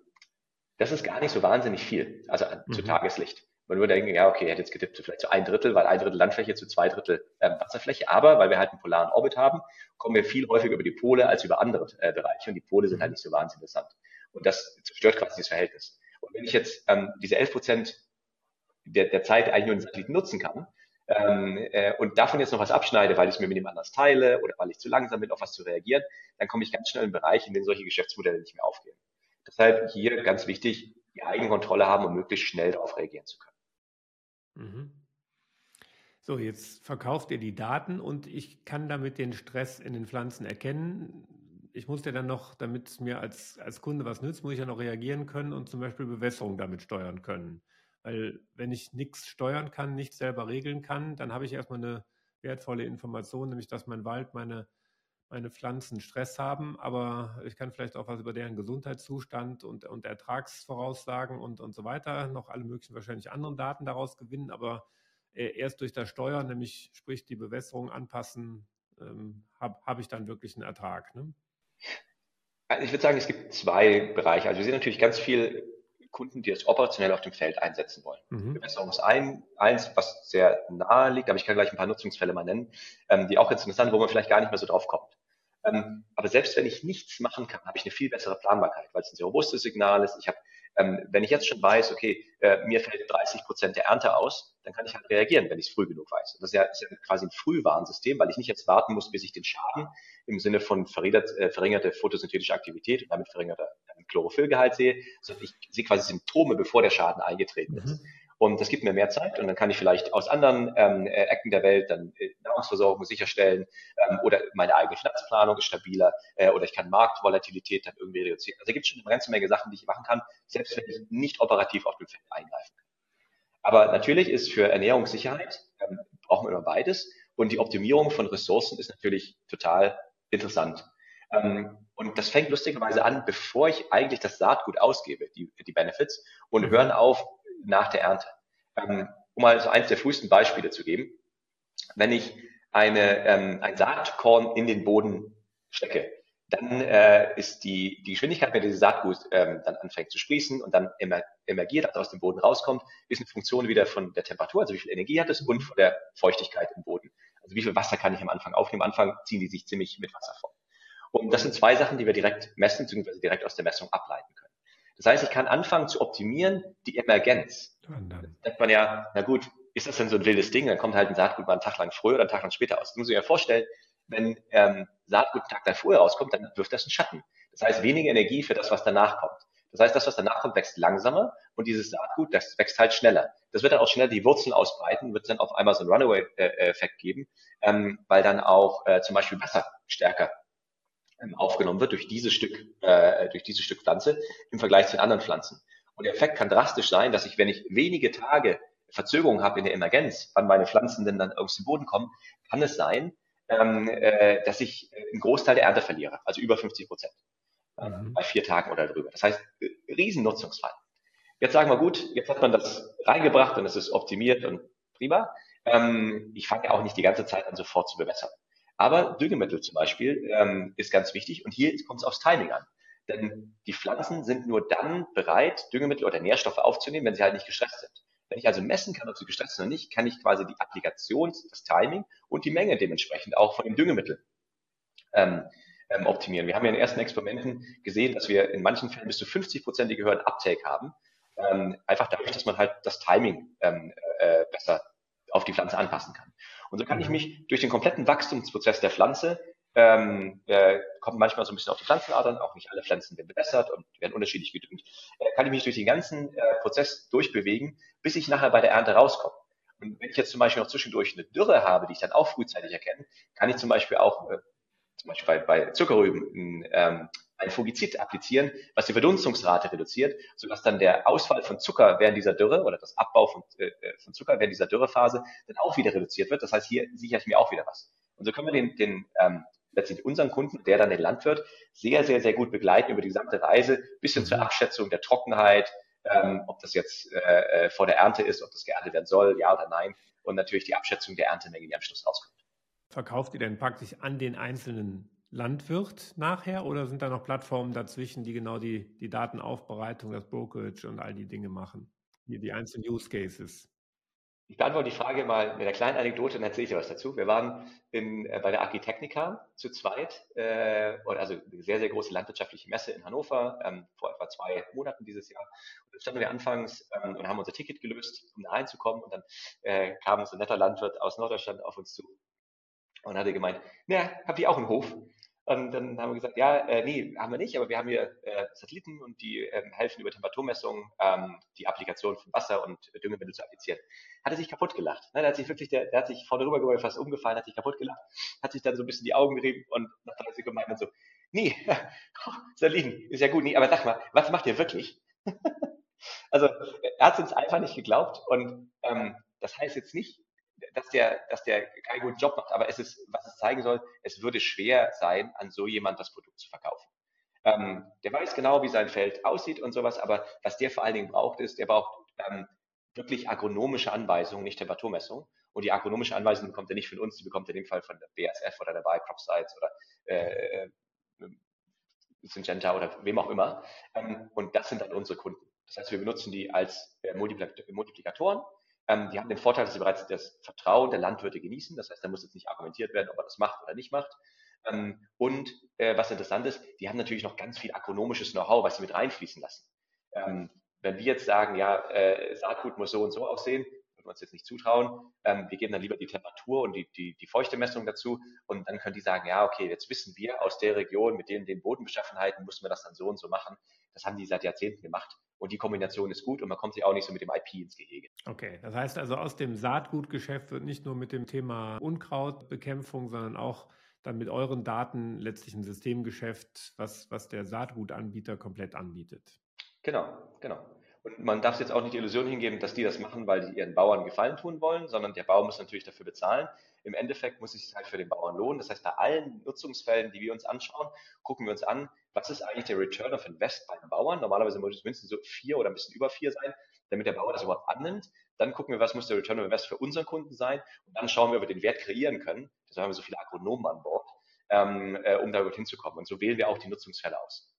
Speaker 2: das ist gar nicht so wahnsinnig viel, also mhm. zu Tageslicht. Man würde denken, ja, okay, er hat jetzt getippt zu vielleicht zu ein Drittel, weil ein Drittel Landfläche zu zwei Drittel äh, Wasserfläche. Aber weil wir halt einen polaren Orbit haben, kommen wir viel häufiger über die Pole als über andere äh, Bereiche. Und die Pole sind halt nicht so wahnsinnig interessant. Und das zerstört quasi dieses Verhältnis. Und wenn ich jetzt ähm, diese 11 Prozent der, der Zeit eigentlich nur den Satelliten nutzen kann, ähm, äh, und davon jetzt noch was abschneide, weil ich es mir mit dem anders teile oder weil ich zu langsam bin, auf was zu reagieren, dann komme ich ganz schnell in einen Bereich, in dem solche Geschäftsmodelle nicht mehr aufgehen. Deshalb hier ganz wichtig, die Eigenkontrolle haben, um möglichst schnell darauf reagieren zu können.
Speaker 1: Mhm. So, jetzt verkauft ihr die Daten und ich kann damit den Stress in den Pflanzen erkennen. Ich muss ja dann noch, damit es mir als, als Kunde was nützt, muss ich ja noch reagieren können und zum Beispiel Bewässerung damit steuern können. Weil wenn ich nichts steuern kann, nichts selber regeln kann, dann habe ich erstmal eine wertvolle Information, nämlich dass mein Wald, meine, meine Pflanzen Stress haben, aber ich kann vielleicht auch was über deren Gesundheitszustand und, und Ertragsvoraussagen und, und so weiter, noch alle möglichen wahrscheinlich anderen Daten daraus gewinnen, aber äh, erst durch das Steuern, nämlich sprich die Bewässerung anpassen, ähm, habe hab ich dann wirklich einen Ertrag. Ne?
Speaker 2: Also ich würde sagen, es gibt zwei Bereiche. Also wir sehen natürlich ganz viel Kunden, die das operationell auf dem Feld einsetzen wollen. Mhm. Bewässerung ist ein, eins, was sehr nahe liegt, aber ich kann gleich ein paar Nutzungsfälle mal nennen, ähm, die auch interessant, wo man vielleicht gar nicht mehr so drauf kommt. Ähm, aber selbst wenn ich nichts machen kann, habe ich eine viel bessere Planbarkeit, weil es ein sehr robustes Signal ist. Ich habe, ähm, wenn ich jetzt schon weiß, okay, äh, mir fällt 30 Prozent der Ernte aus, dann kann ich halt reagieren, wenn ich es früh genug weiß. Und das ist ja, ist ja quasi ein Frühwarnsystem, weil ich nicht jetzt warten muss, bis ich den Schaden im Sinne von äh, verringerte photosynthetische Aktivität und damit verringerter Chlorophyllgehalt sehe, sondern ich sehe quasi Symptome, bevor der Schaden eingetreten ist. Mhm. Und das gibt mir mehr Zeit und dann kann ich vielleicht aus anderen ähm, äh, Ecken der Welt dann äh, Nahrungsversorgung sicherstellen ähm, oder meine eigene Finanzplanung ist stabiler äh, oder ich kann Marktvolatilität dann irgendwie reduzieren. Also da gibt es schon eine ganze Menge Sachen, die ich machen kann, selbst wenn ich nicht operativ auf dem Feld eingreifen kann. Aber natürlich ist für Ernährungssicherheit, ähm, brauchen wir immer beides und die Optimierung von Ressourcen ist natürlich total interessant. Ähm, und das fängt lustigerweise an, bevor ich eigentlich das Saatgut ausgebe, die, die Benefits, und hören auf nach der Ernte. Ähm, um mal so eins der frühesten Beispiele zu geben. Wenn ich eine, ähm, ein Saatkorn in den Boden stecke, dann äh, ist die, die Geschwindigkeit, wenn dieses Saatgut ähm, dann anfängt zu sprießen und dann emer emergiert, also aus dem Boden rauskommt, ist eine Funktion wieder von der Temperatur, also wie viel Energie hat es und von der Feuchtigkeit im Boden. Also wie viel Wasser kann ich am Anfang aufnehmen? Am Anfang ziehen die sich ziemlich mit Wasser vor. Und das sind zwei Sachen, die wir direkt messen, beziehungsweise direkt aus der Messung ableiten können. Das heißt, ich kann anfangen zu optimieren die Emergenz. Da denkt man ja, na gut, ist das denn so ein wildes Ding? Dann kommt halt ein Saatgut mal einen Tag lang früher oder einen Tag lang später aus. Das muss ich mir vorstellen, wenn ähm, Saatgut einen Tag lang früher rauskommt, dann wirft das einen Schatten. Das heißt, weniger Energie für das, was danach kommt. Das heißt, das, was danach kommt, wächst langsamer und dieses Saatgut, das wächst halt schneller. Das wird dann auch schneller die Wurzeln ausbreiten, wird dann auf einmal so einen Runaway-Effekt geben, ähm, weil dann auch äh, zum Beispiel Wasser stärker aufgenommen wird durch dieses Stück, äh, durch dieses Stück Pflanze im Vergleich zu den anderen Pflanzen. Und der Effekt kann drastisch sein, dass ich, wenn ich wenige Tage Verzögerung habe in der Emergenz, wann meine Pflanzen denn dann aus dem Boden kommen, kann es sein, ähm, äh, dass ich einen Großteil der Ernte verliere, also über 50 Prozent äh, mhm. bei vier Tagen oder drüber. Das heißt, äh, Riesennutzungsfall. Jetzt sagen wir gut, jetzt hat man das reingebracht und es ist optimiert und prima. Ähm, ich fange ja auch nicht die ganze Zeit an, sofort zu bewässern. Aber Düngemittel zum Beispiel ähm, ist ganz wichtig und hier kommt es aufs Timing an. Denn die Pflanzen sind nur dann bereit, Düngemittel oder Nährstoffe aufzunehmen, wenn sie halt nicht gestresst sind. Wenn ich also messen kann, ob sie gestresst sind oder nicht, kann ich quasi die Applikation, das Timing und die Menge dementsprechend auch von dem Düngemittel ähm, ähm, optimieren. Wir haben ja in den ersten Experimenten gesehen, dass wir in manchen Fällen bis zu 50-prozentige höheren Uptake haben. Ähm, einfach dadurch, dass man halt das Timing ähm, äh, besser auf die Pflanze anpassen kann. Und so kann ich mhm. mich durch den kompletten Wachstumsprozess der Pflanze ähm, äh, kommt manchmal so ein bisschen auf die Pflanzenadern, auch nicht alle Pflanzen werden bewässert und werden unterschiedlich gedüngt, äh, kann ich mich durch den ganzen äh, Prozess durchbewegen, bis ich nachher bei der Ernte rauskomme. Und wenn ich jetzt zum Beispiel noch zwischendurch eine Dürre habe, die ich dann auch frühzeitig erkenne, kann ich zum Beispiel auch, äh, zum Beispiel bei, bei Zuckerrüben, ähm, ein Fungizid applizieren, was die Verdunstungsrate reduziert, sodass dann der Ausfall von Zucker während dieser Dürre oder das Abbau von, äh, äh, von Zucker während dieser Dürrephase dann auch wieder reduziert wird. Das heißt, hier sichere ich mir auch wieder was. Und so können wir den, den ähm, letztendlich unseren Kunden, der dann den Landwirt, sehr, sehr, sehr gut begleiten über die gesamte Reise, bis hin zur mhm. Abschätzung der Trockenheit, ähm, ob das jetzt äh, äh, vor der Ernte ist, ob das geerntet werden soll, ja oder nein, und natürlich die Abschätzung der Erntemenge, die am Schluss rauskommt.
Speaker 1: Verkauft ihr denn praktisch an den einzelnen Landwirt nachher oder sind da noch Plattformen dazwischen, die genau die, die Datenaufbereitung, das Brokerage und all die Dinge machen? Hier die einzelnen Use Cases.
Speaker 2: Ich beantworte die Frage mal mit einer kleinen Anekdote und erzähle ich dir was dazu. Wir waren in, äh, bei der Architecnica zu zweit, äh, also eine sehr, sehr große landwirtschaftliche Messe in Hannover, ähm, vor etwa zwei Monaten dieses Jahr. Und da standen wir anfangs ähm, und haben unser Ticket gelöst, um da reinzukommen. Und dann äh, kam so ein netter Landwirt aus Norddeutschland auf uns zu und hatte gemeint, na, habt ihr auch einen Hof? Und dann haben wir gesagt, ja, äh, nee, haben wir nicht, aber wir haben hier äh, Satelliten und die ähm, helfen über Temperaturmessungen ähm, die Applikation von Wasser und Düngemittel zu applizieren. Hat er sich kaputt gelacht. Ne? Der hat sich wirklich, der, der hat sich vorne rüber fast umgefallen, hat sich kaputt gelacht, hat sich dann so ein bisschen die Augen gerieben und nach drei Sekunden meint so, nee, [LAUGHS] Satelliten, ist ja gut, nee, aber sag mal, was macht ihr wirklich? [LAUGHS] also er hat es uns einfach nicht geglaubt und ähm, das heißt jetzt nicht, dass der, dass der keinen guten Job macht. Aber es ist, was es zeigen soll, es würde schwer sein, an so jemand das Produkt zu verkaufen. Ähm, der weiß genau, wie sein Feld aussieht und sowas, aber was der vor allen Dingen braucht, ist, der braucht ähm, wirklich agronomische Anweisungen, nicht Temperaturmessungen. Und die agronomische Anweisung bekommt er nicht von uns, die bekommt er in dem Fall von der BASF oder der Biocrop Science oder äh, äh, Syngenta oder wem auch immer. Ähm, und das sind dann unsere Kunden. Das heißt, wir benutzen die als äh, Multiplikatoren ähm, die haben den Vorteil, dass sie bereits das Vertrauen der Landwirte genießen. Das heißt, da muss jetzt nicht argumentiert werden, ob er das macht oder nicht macht. Ähm, und äh, was interessant ist, die haben natürlich noch ganz viel agronomisches Know-how, was sie mit reinfließen lassen. Ähm, wenn wir jetzt sagen, ja, äh, Saatgut muss so und so aussehen, würden wir uns jetzt nicht zutrauen. Ähm, wir geben dann lieber die Temperatur und die, die, die Feuchtemessung dazu und dann können die sagen, ja, okay, jetzt wissen wir aus der Region mit den, den Bodenbeschaffenheiten, müssen wir das dann so und so machen. Das haben die seit Jahrzehnten gemacht und die Kombination ist gut und man kommt sich auch nicht so mit dem IP ins Gehege.
Speaker 1: Okay, das heißt also aus dem Saatgutgeschäft wird nicht nur mit dem Thema Unkrautbekämpfung, sondern auch dann mit euren Daten letztlich ein Systemgeschäft, was, was der Saatgutanbieter komplett anbietet.
Speaker 2: Genau, genau. Und man darf jetzt auch nicht die Illusion hingeben, dass die das machen, weil die ihren Bauern Gefallen tun wollen, sondern der Bauer muss natürlich dafür bezahlen. Im Endeffekt muss es sich halt für den Bauern lohnen. Das heißt, bei allen Nutzungsfällen, die wir uns anschauen, gucken wir uns an, was ist eigentlich der Return of Invest beim Bauern? Normalerweise muss es mindestens so vier oder ein bisschen über vier sein, damit der Bauer das überhaupt annimmt. Dann gucken wir, was muss der Return of Invest für unseren Kunden sein? Und dann schauen wir, ob wir den Wert kreieren können. Deshalb haben wir so viele Agronomen an Bord, ähm, äh, um da überhaupt hinzukommen. Und so wählen wir auch die Nutzungsfälle aus.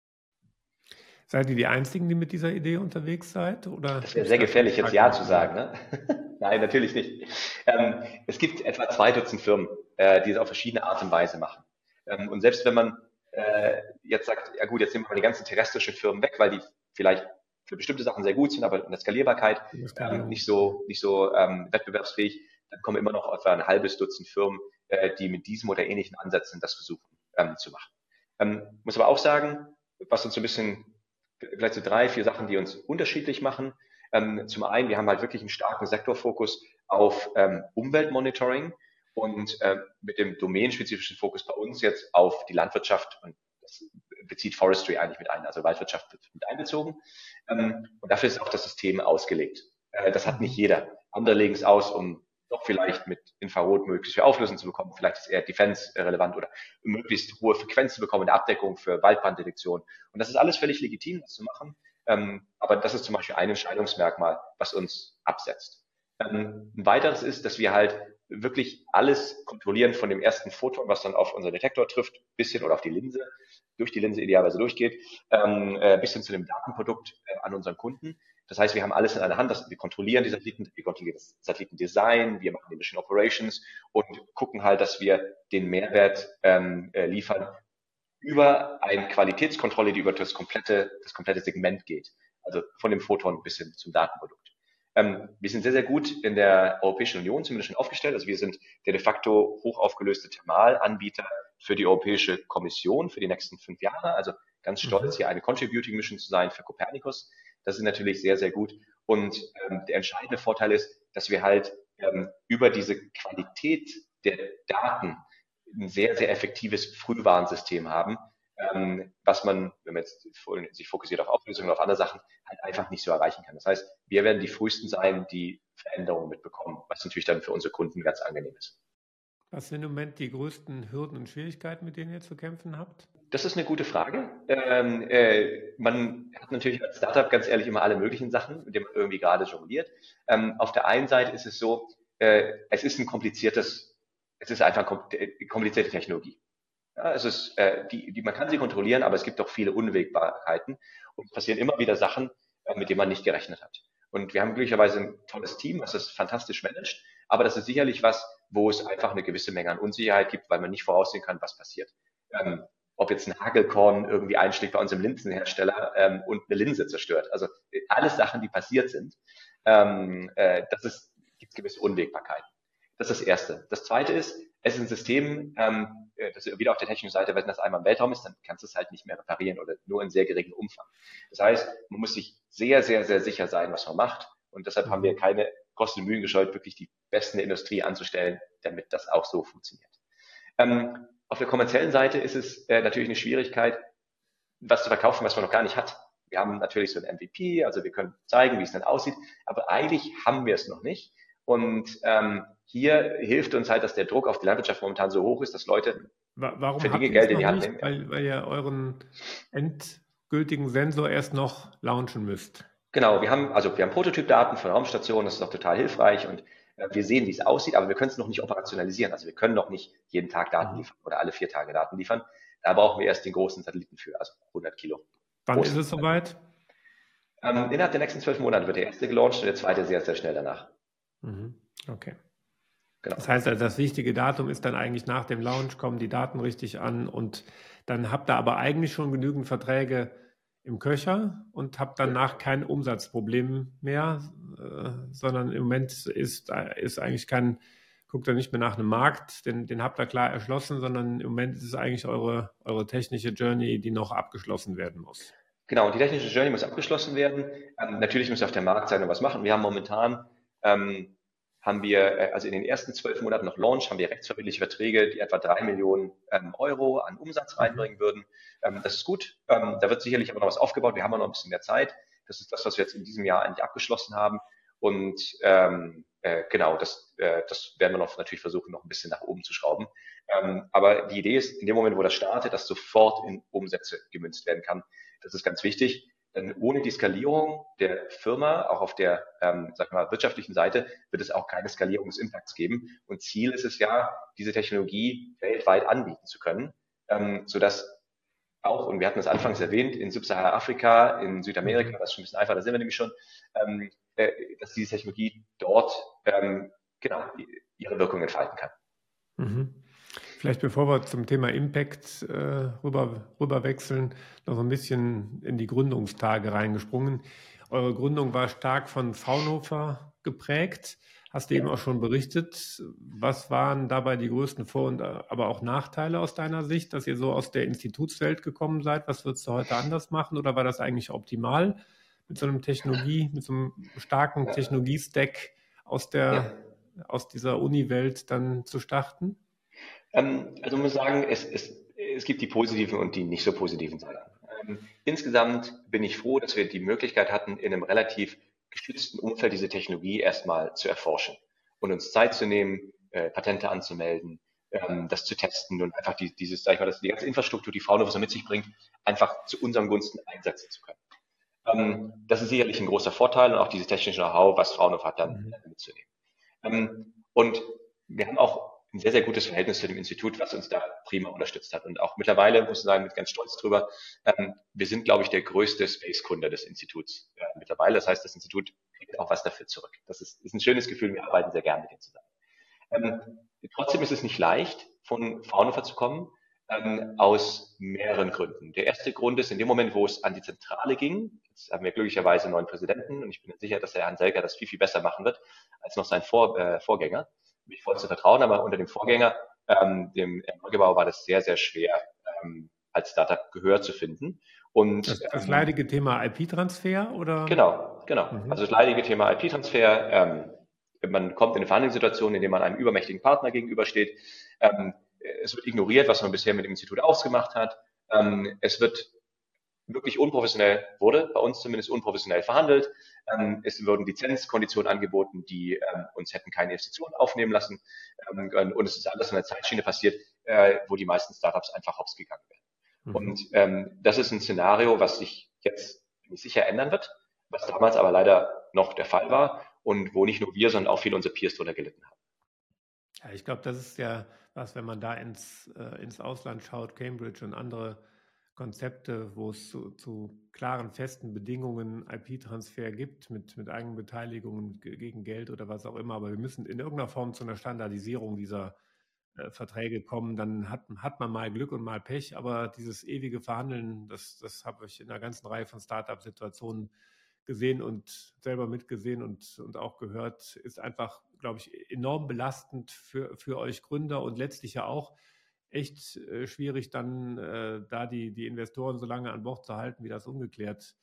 Speaker 1: Seid ihr die Einzigen, die mit dieser Idee unterwegs seid? Oder
Speaker 2: das wäre sehr gefährlich, jetzt Ja zu sagen. Ne? [LAUGHS] Nein, natürlich nicht. Ähm, es gibt etwa zwei Dutzend Firmen, äh, die es auf verschiedene Art und Weise machen. Ähm, und selbst wenn man äh, jetzt sagt, ja gut, jetzt nehmen wir mal die ganzen terrestrischen Firmen weg, weil die vielleicht für bestimmte Sachen sehr gut sind, aber in der Skalierbarkeit ähm, nicht so, nicht so ähm, wettbewerbsfähig, dann kommen immer noch etwa ein halbes Dutzend Firmen, äh, die mit diesem oder ähnlichen Ansätzen das versuchen ähm, zu machen. Ähm, muss aber auch sagen, was uns so ein bisschen vielleicht so drei, vier Sachen, die uns unterschiedlich machen. Ähm, zum einen, wir haben halt wirklich einen starken Sektorfokus auf ähm, Umweltmonitoring und äh, mit dem domänenspezifischen Fokus bei uns jetzt auf die Landwirtschaft und das bezieht Forestry eigentlich mit ein, also Waldwirtschaft wird mit einbezogen. Ähm, und dafür ist auch das System ausgelegt. Äh, das hat nicht jeder. Andere legen es aus, um doch vielleicht mit Infrarot möglichst viel Auflösung zu bekommen. Vielleicht ist eher Defense relevant oder möglichst hohe Frequenz zu bekommen in der Abdeckung für Waldbranddetektion. Und das ist alles völlig legitim, das zu machen. Ähm, aber das ist zum Beispiel ein Entscheidungsmerkmal, was uns absetzt. Ähm, ein weiteres ist, dass wir halt wirklich alles kontrollieren von dem ersten Photon, was dann auf unseren Detektor trifft, bisschen oder auf die Linse, durch die Linse idealerweise durchgeht, ähm, äh, bis hin zu dem Datenprodukt äh, an unseren Kunden. Das heißt, wir haben alles in einer Hand, das, wir kontrollieren die Satelliten, wir kontrollieren das Satellitendesign, wir machen die Mission Operations und gucken halt, dass wir den Mehrwert ähm, äh, liefern über eine Qualitätskontrolle, die über das komplette, das komplette Segment geht. Also von dem Photon bis hin zum Datenprodukt. Ähm, wir sind sehr, sehr gut in der Europäischen Union zumindest schon aufgestellt. Also wir sind der de facto hoch aufgelöste Thermalanbieter für die Europäische Kommission für die nächsten fünf Jahre. Also ganz stolz, mhm. hier eine Contributing Mission zu sein für Copernicus. Das ist natürlich sehr, sehr gut. Und ähm, der entscheidende Vorteil ist, dass wir halt ähm, über diese Qualität der Daten ein sehr, sehr effektives Frühwarnsystem haben, ähm, was man, wenn man jetzt sich fokussiert auf Auflösungen und auf andere Sachen, halt einfach nicht so erreichen kann. Das heißt, wir werden die frühesten sein, die Veränderungen mitbekommen, was natürlich dann für unsere Kunden ganz angenehm ist.
Speaker 1: Was sind im Moment die größten Hürden und Schwierigkeiten, mit denen ihr zu kämpfen habt?
Speaker 2: Das ist eine gute Frage. Ähm, äh, man hat natürlich als Startup ganz ehrlich immer alle möglichen Sachen, mit denen man irgendwie gerade jongliert. Ähm, auf der einen Seite ist es so, äh, es ist ein kompliziertes es ist einfach komplizierte Technologie. Ja, es ist, äh, die, die, man kann sie kontrollieren, aber es gibt auch viele Unwägbarkeiten und passieren immer wieder Sachen, äh, mit denen man nicht gerechnet hat. Und wir haben glücklicherweise ein tolles Team, was das fantastisch managt, aber das ist sicherlich was, wo es einfach eine gewisse Menge an Unsicherheit gibt, weil man nicht voraussehen kann, was passiert. Ähm, ob jetzt ein Hagelkorn irgendwie einschlägt bei unserem Linsenhersteller ähm, und eine Linse zerstört. Also alles Sachen, die passiert sind. Ähm, äh, das ist, gibt gewisse Unwägbarkeiten. Das ist das Erste. Das Zweite ist, es ist ein System, ähm, äh, das wieder auf der technischen Seite, wenn das einmal im Weltraum ist, dann kannst du es halt nicht mehr reparieren oder nur in sehr geringem Umfang. Das heißt, man muss sich sehr, sehr, sehr sicher sein, was man macht. Und deshalb haben wir keine Kosten und Mühen gescheut, wirklich die besten Industrie anzustellen, damit das auch so funktioniert. Ähm, auf der kommerziellen Seite ist es äh, natürlich eine Schwierigkeit, was zu verkaufen, was man noch gar nicht hat. Wir haben natürlich so ein MVP, also wir können zeigen, wie es dann aussieht, aber eigentlich haben wir es noch nicht. Und ähm, hier hilft uns halt, dass der Druck auf die Landwirtschaft momentan so hoch ist, dass Leute
Speaker 1: Warum für Dinge Geld in die Hand nicht? nehmen. Weil, weil ihr euren endgültigen Sensor erst noch launchen müsst.
Speaker 2: Genau, wir haben also wir haben Prototypdaten von Raumstationen, das ist auch total hilfreich und wir sehen, wie es aussieht, aber wir können es noch nicht operationalisieren. Also wir können noch nicht jeden Tag Daten mhm. liefern oder alle vier Tage Daten liefern. Da brauchen wir erst den großen Satelliten für, also 100 Kilo.
Speaker 1: Wann ist es soweit?
Speaker 2: Ähm, innerhalb der nächsten zwölf Monate wird der erste gelauncht und der zweite sehr, sehr schnell danach.
Speaker 1: Mhm. Okay. Genau. Das heißt, also das wichtige Datum ist dann eigentlich nach dem Launch, kommen die Daten richtig an und dann habt ihr aber eigentlich schon genügend Verträge im Köcher und habt danach kein Umsatzproblem mehr, äh, sondern im Moment ist, ist eigentlich kein, guckt ihr nicht mehr nach einem Markt, den, den habt ihr klar erschlossen, sondern im Moment ist es eigentlich eure, eure technische Journey, die noch abgeschlossen werden muss.
Speaker 2: Genau, die technische Journey muss abgeschlossen werden. Ähm, natürlich muss auf der Marktseite was machen. Wir haben momentan ähm, haben wir, äh, also in den ersten zwölf Monaten noch Launch, haben wir rechtsverbindliche Verträge, die etwa drei Millionen ähm, Euro an Umsatz mhm. reinbringen würden. Ähm, das ist gut. Ähm, da wird sicherlich aber noch was aufgebaut. Wir haben noch ein bisschen mehr Zeit. Das ist das, was wir jetzt in diesem Jahr eigentlich abgeschlossen haben. Und ähm, äh, genau, das, äh, das werden wir noch natürlich versuchen, noch ein bisschen nach oben zu schrauben. Ähm, aber die Idee ist, in dem Moment, wo das startet, dass sofort in Umsätze gemünzt werden kann. Das ist ganz wichtig. Denn ohne die Skalierung der Firma, auch auf der ähm, sag mal, wirtschaftlichen Seite, wird es auch keine Skalierung des Impacts geben. Und Ziel ist es ja, diese Technologie weltweit anbieten zu können, ähm, sodass auch, und wir hatten es anfangs erwähnt, in Subsahara-Afrika, in Südamerika, das ist schon ein bisschen einfacher, da sind wir nämlich schon, ähm, äh, dass diese Technologie dort ähm, genau ihre Wirkung entfalten kann.
Speaker 1: Mhm. Vielleicht bevor wir zum Thema Impact äh, rüber, rüber wechseln, noch ein bisschen in die Gründungstage reingesprungen. Eure Gründung war stark von Fraunhofer geprägt. Hast du eben auch schon berichtet. Was waren dabei die größten Vor- und aber auch Nachteile aus deiner Sicht, dass ihr so aus der Institutswelt gekommen seid? Was würdest du heute anders machen oder war das eigentlich optimal, mit so einem Technologie, mit so einem starken Technologiestack aus der, ja. aus dieser Uni-Welt dann zu starten?
Speaker 2: Ähm, also man muss sagen, es, es, es gibt die positiven und die nicht so positiven Seiten. Ähm, insgesamt bin ich froh, dass wir die Möglichkeit hatten, in einem relativ geschützten Umfeld diese Technologie erstmal zu erforschen und uns Zeit zu nehmen, äh, Patente anzumelden, ähm, das zu testen und einfach die, dieses, sag ich mal, das, die ganze Infrastruktur, die Fraunhofer so mit sich bringt, einfach zu unserem Gunsten einsetzen zu können. Ähm, das ist sicherlich ein großer Vorteil und auch dieses technische Know-how, was Fraunhofer hat, dann mhm. mitzunehmen. Ähm, und wir haben auch ein sehr, sehr gutes Verhältnis zu dem Institut, was uns da prima unterstützt hat. Und auch mittlerweile, muss ich sagen, mit ganz stolz drüber, ähm, wir sind, glaube ich, der größte Space-Kunde des Instituts äh, mittlerweile. Das heißt, das Institut kriegt auch was dafür zurück. Das ist, ist ein schönes Gefühl. Wir arbeiten sehr gern mit denen zusammen. Ähm, trotzdem ist es nicht leicht, von Fraunhofer zu kommen, ähm, aus mehreren Gründen. Der erste Grund ist, in dem Moment, wo es an die Zentrale ging, jetzt haben wir glücklicherweise einen neuen Präsidenten und ich bin sicher, dass der Herrn Selker das viel, viel besser machen wird als noch sein Vor, äh, Vorgänger mich voll zu vertrauen, aber unter dem Vorgänger, ähm, dem Neugebau, war das sehr, sehr schwer, ähm, als Startup Gehör zu finden. Und,
Speaker 1: das, das ähm, leidige Thema IP-Transfer oder?
Speaker 2: Genau, genau. Mhm. Also das leidige Thema IP-Transfer. Ähm, man kommt in eine Verhandlungssituation, in der man einem übermächtigen Partner gegenübersteht. Ähm, es wird ignoriert, was man bisher mit dem Institut ausgemacht hat. Ähm, es wird wirklich unprofessionell wurde, bei uns zumindest unprofessionell verhandelt. Ähm, es wurden Lizenzkonditionen angeboten, die ähm, uns hätten keine Investitionen aufnehmen lassen. Ähm, und es ist alles in der Zeitschiene passiert, äh, wo die meisten Startups einfach hops gegangen wären. Mhm. Und ähm, das ist ein Szenario, was sich jetzt sicher ändern wird, was damals aber leider noch der Fall war und wo nicht nur wir, sondern auch viele unserer Peers drunter gelitten haben.
Speaker 1: Ja, ich glaube, das ist ja was, wenn man da ins, äh, ins Ausland schaut, Cambridge und andere Konzepte, wo es zu, zu klaren, festen Bedingungen IP-Transfer gibt, mit, mit Eigenbeteiligungen gegen Geld oder was auch immer. Aber wir müssen in irgendeiner Form zu einer Standardisierung dieser äh, Verträge kommen. Dann hat, hat man mal Glück und mal Pech. Aber dieses ewige Verhandeln, das, das habe ich in einer ganzen Reihe von Startup-Situationen gesehen und selber mitgesehen und, und auch gehört, ist einfach, glaube ich, enorm belastend für, für euch Gründer und letztlich ja auch echt äh, schwierig, dann äh, da die, die Investoren so lange an Bord zu halten, wie das ungeklärt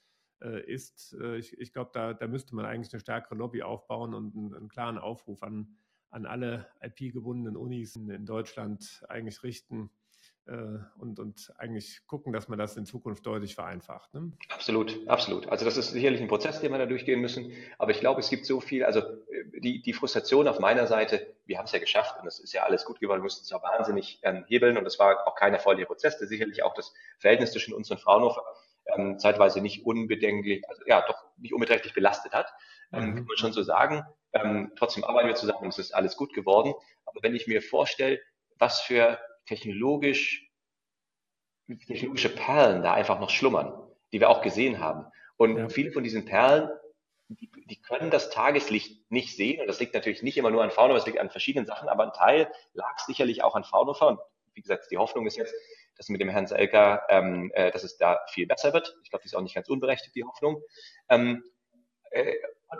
Speaker 1: äh, ist. Äh, ich ich glaube, da, da müsste man eigentlich eine stärkere Lobby aufbauen und einen, einen klaren Aufruf an, an alle IP-gebundenen Unis in Deutschland eigentlich richten, äh, und, und eigentlich gucken, dass man das in Zukunft deutlich vereinfacht. Ne?
Speaker 2: Absolut, absolut. Also das ist sicherlich ein Prozess, den wir da durchgehen müssen. Aber ich glaube, es gibt so viel, also die, die Frustration auf meiner Seite, wir haben es ja geschafft und es ist ja alles gut geworden, wir mussten es ja wahnsinnig ähm, hebeln und es war auch kein erfolgreicher Prozess, der sicherlich auch das Verhältnis zwischen uns und Fraunhofer ähm, zeitweise nicht unbedenklich, also ja, doch nicht unbeträchtlich belastet hat, ähm, mhm. kann man schon so sagen. Ähm, trotzdem arbeiten wir zusammen und es ist alles gut geworden. Aber wenn ich mir vorstelle, was für technologisch, technologische Perlen da einfach noch schlummern, die wir auch gesehen haben. Und ja. viele von diesen Perlen, die, die, können das Tageslicht nicht sehen. Und das liegt natürlich nicht immer nur an Fraunhofer, es liegt an verschiedenen Sachen, aber ein Teil lag sicherlich auch an Fraunhofer. Und wie gesagt, die Hoffnung ist jetzt, dass mit dem Herrn Selker, ähm, äh, dass es da viel besser wird. Ich glaube, die ist auch nicht ganz unberechtigt, die Hoffnung. Ähm, äh,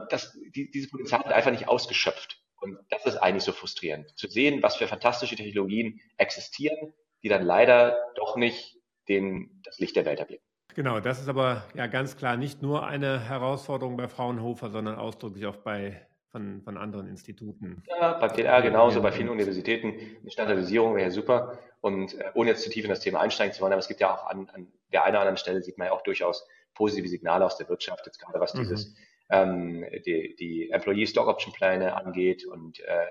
Speaker 2: das, die, dieses Potenzial wird einfach nicht ausgeschöpft. Und das ist eigentlich so frustrierend, zu sehen, was für fantastische Technologien existieren, die dann leider doch nicht den, das Licht der Welt erblicken.
Speaker 1: Genau, das ist aber ja ganz klar nicht nur eine Herausforderung bei Fraunhofer, sondern ausdrücklich auch bei von, von anderen Instituten.
Speaker 2: Ja, beim TLR genauso, bei vielen Universitäten. Eine Standardisierung wäre super. Und äh, ohne jetzt zu tief in das Thema einsteigen zu wollen, aber es gibt ja auch an, an der einen oder anderen Stelle sieht man ja auch durchaus positive Signale aus der Wirtschaft, jetzt gerade was mhm. dieses ähm, die, die Employee Stock Option Pläne angeht und äh,